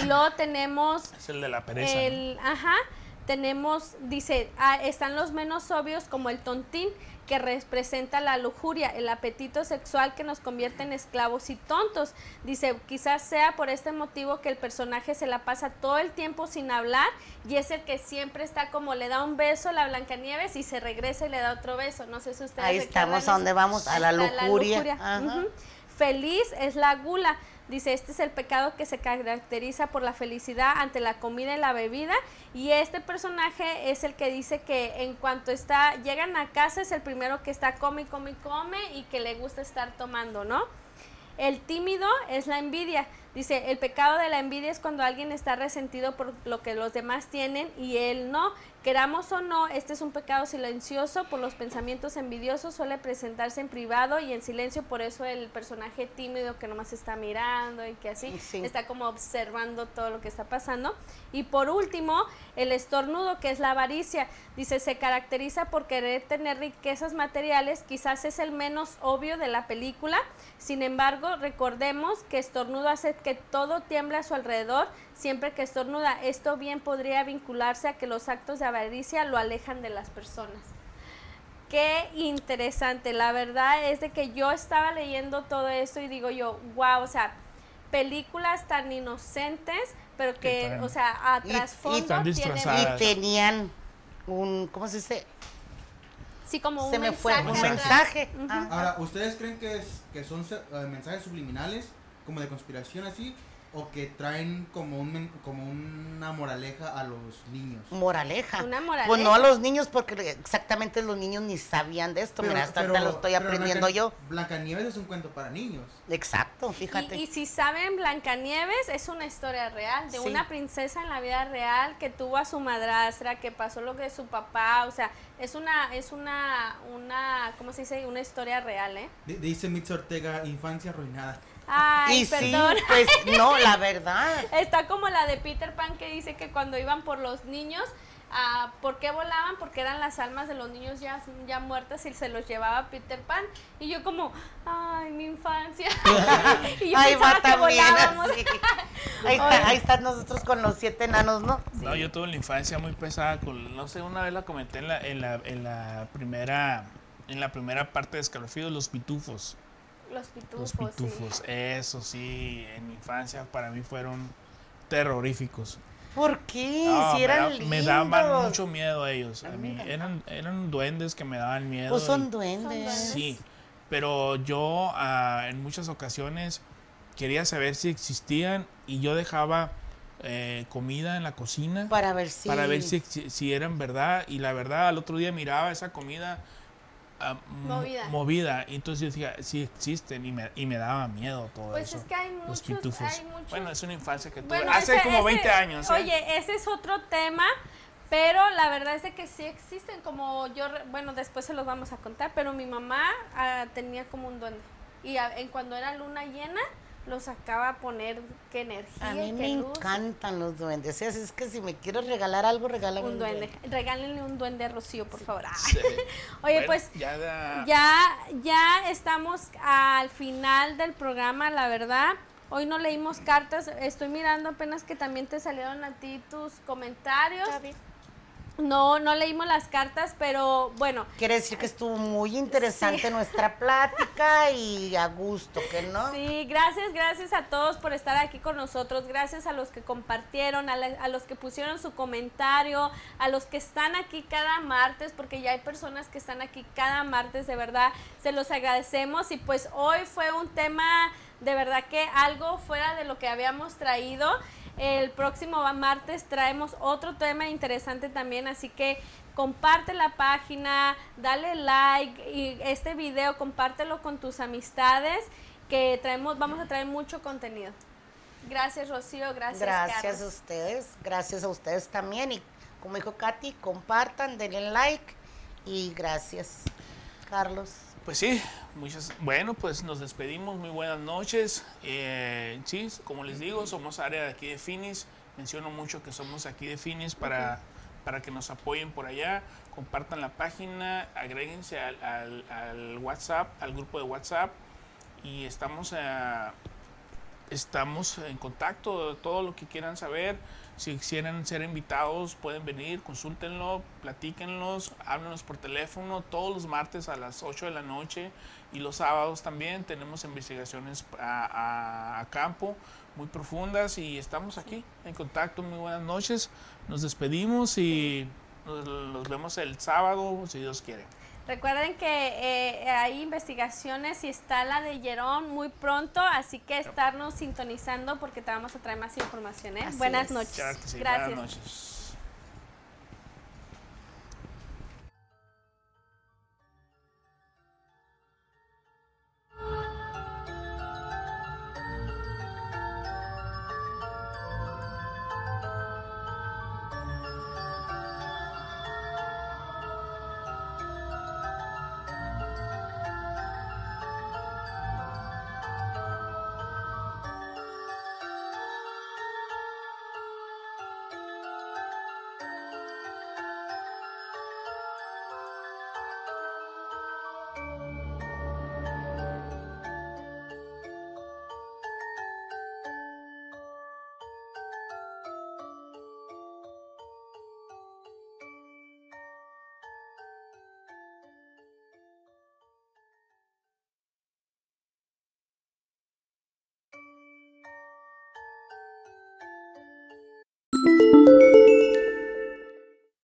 Y luego tenemos Es el de la pereza. ¿no? el, ajá, tenemos, dice, ah, están los menos obvios como el tontín, que representa la lujuria, el apetito sexual que nos convierte en esclavos y tontos. Dice, quizás sea por este motivo que el personaje se la pasa todo el tiempo sin hablar y es el que siempre está como le da un beso a la Blancanieves y se regresa y le da otro beso. No sé si ustedes Ahí estamos, ¿a dónde eso. vamos? A la lujuria. Ajá. Feliz es la gula. Dice, este es el pecado que se caracteriza por la felicidad ante la comida y la bebida. Y este personaje es el que dice que en cuanto está, llegan a casa es el primero que está come, come, come y que le gusta estar tomando, ¿no? El tímido es la envidia. Dice, el pecado de la envidia es cuando alguien está resentido por lo que los demás tienen y él no. Queramos o no, este es un pecado silencioso por los pensamientos envidiosos, suele presentarse en privado y en silencio, por eso el personaje tímido que nomás está mirando y que así Sí. está como observando todo lo que está pasando. Y por último, el estornudo, que es la avaricia. Dice, se caracteriza por querer tener riquezas materiales, quizás es el menos obvio de la película. Sin embargo, recordemos que estornudo hace que todo tiemble a su alrededor. Siempre que estornuda, esto bien podría vincularse a que los actos de avaricia lo alejan de las personas. Qué interesante, la verdad es de que yo estaba leyendo todo esto y digo yo, wow, o sea, películas tan inocentes, pero Que o sea, a Y- y trasfondo tan tienen. Y tenían un, ¿cómo se dice? sí como Se un me fue un mensaje mensaje. mensaje. Ah. Ahora, ¿ustedes creen que, es, que son eh, mensajes subliminales, como de conspiración así, o que traen como, un, men- como una moraleja a los niños? Moraleja. Una moraleja. Pues no a los niños, porque exactamente los niños ni sabían de esto. Mira, hasta ahorita lo estoy pero aprendiendo Blanca- yo. Blancanieves es un cuento para niños. Exacto, fíjate. Y, y si saben, Blancanieves es una historia real, de Sí. una princesa en la vida real que tuvo a su madrastra, que pasó lo que de su papá, o sea, es una, es una, una, ¿cómo se dice? Una historia real, ¿eh? D- Dice Mitz Ortega, infancia arruinada. Ay, y sí, pues no, la verdad. Está como la de Peter Pan que dice que cuando iban por los niños, ah, ¿por qué volaban? Porque eran las almas de los niños ya, ya muertas y se los llevaba Peter Pan. Y yo como, ay, mi infancia. y yo Ahí va pensaba que volábamos. así. Ahí está, ahí están nosotros con los siete enanos, ¿no? No, yo tuve la infancia muy pesada con, no sé, una vez la comenté en la, en la, en la primera, en la primera parte de Escalofríos, los pitufos. Los pitufos, Los sí. pitufos, eso sí, en mi infancia para mí fueron terroríficos. ¿Por qué? No, si me, eran da- lindos. me daban mucho miedo a ellos. A mí me eran, eran duendes que me daban miedo. Pues son duendes. Sí, pero yo ah, en muchas ocasiones quería saber si existían y yo dejaba eh, comida en la cocina Para ver si. para ver si, si, si era en verdad. Y la verdad, al otro día miraba esa comida ah, Movida. movida. Y entonces yo decía, sí existen y me, y me daba miedo todo Pues eso. es que hay los muchos, pitufos. hay muchos. Bueno, es una infancia que tuve. Bueno, Hace ese- como ese- 20 años. ¿eh? Oye, ese es otro tema, pero la verdad es de que sí existen, como yo, bueno, después se los vamos a contar, pero mi mamá ah, tenía como un duende. Y a- en cuando era luna llena, lo sacaba a poner qué energía, A mí qué me luz. encantan los duendes. Es que si me quieres regalar algo, regálame Un duende. Regálenle un duende a Rocío, por favor. Ah. Sí. Oye, Bueno, pues ya da- ya, ya estamos al final del programa, la verdad. Hoy no leímos cartas, estoy mirando apenas que también te salieron a ti tus comentarios. No, no leímos las cartas, pero bueno, Quiere decir que estuvo muy interesante nuestra plática y a gusto, ¿que no? Sí, gracias, gracias a todos por estar aquí con nosotros, gracias a los que compartieron, a, la- a los que pusieron su comentario, a los que están aquí cada martes, porque ya hay personas que están aquí cada martes, de verdad, se los agradecemos y pues hoy fue un tema de verdad que algo fuera de lo que habíamos traído. El próximo martes traemos otro tema interesante también, así que comparte la página, dale like y este video compártelo con tus amistades que traemos vamos a traer mucho contenido. Gracias Rocío, gracias. Gracias a Carlos. ustedes, gracias a ustedes también. Y como dijo Katy, compartan, denle like y gracias, Carlos. Pues sí, muchas. Bueno, pues nos despedimos. Muy buenas noches. Eh, sí, como les digo, somos área de aquí de Finis. Menciono mucho que somos aquí de Finis para, para que nos apoyen por allá. Compartan la página, agréguense al, al- al WhatsApp, al grupo de WhatsApp. Y estamos, eh, estamos en contacto. Todo lo que quieran saber. Si quisieran ser invitados, pueden venir, consúltenlo, platíquenlos, háblenos por teléfono todos los martes a las 8 de la noche y los sábados también. Tenemos investigaciones a, campo muy profundas y estamos aquí en contacto. Muy buenas noches. Nos despedimos y nos, nos vemos el sábado, si Dios quiere. Recuerden que eh, hay investigaciones y está la de Jerón muy pronto, así que estarnos sintonizando porque te vamos a traer más información. ¿eh? Buenas es. noches. Claro que sí. Gracias. Buenas noches.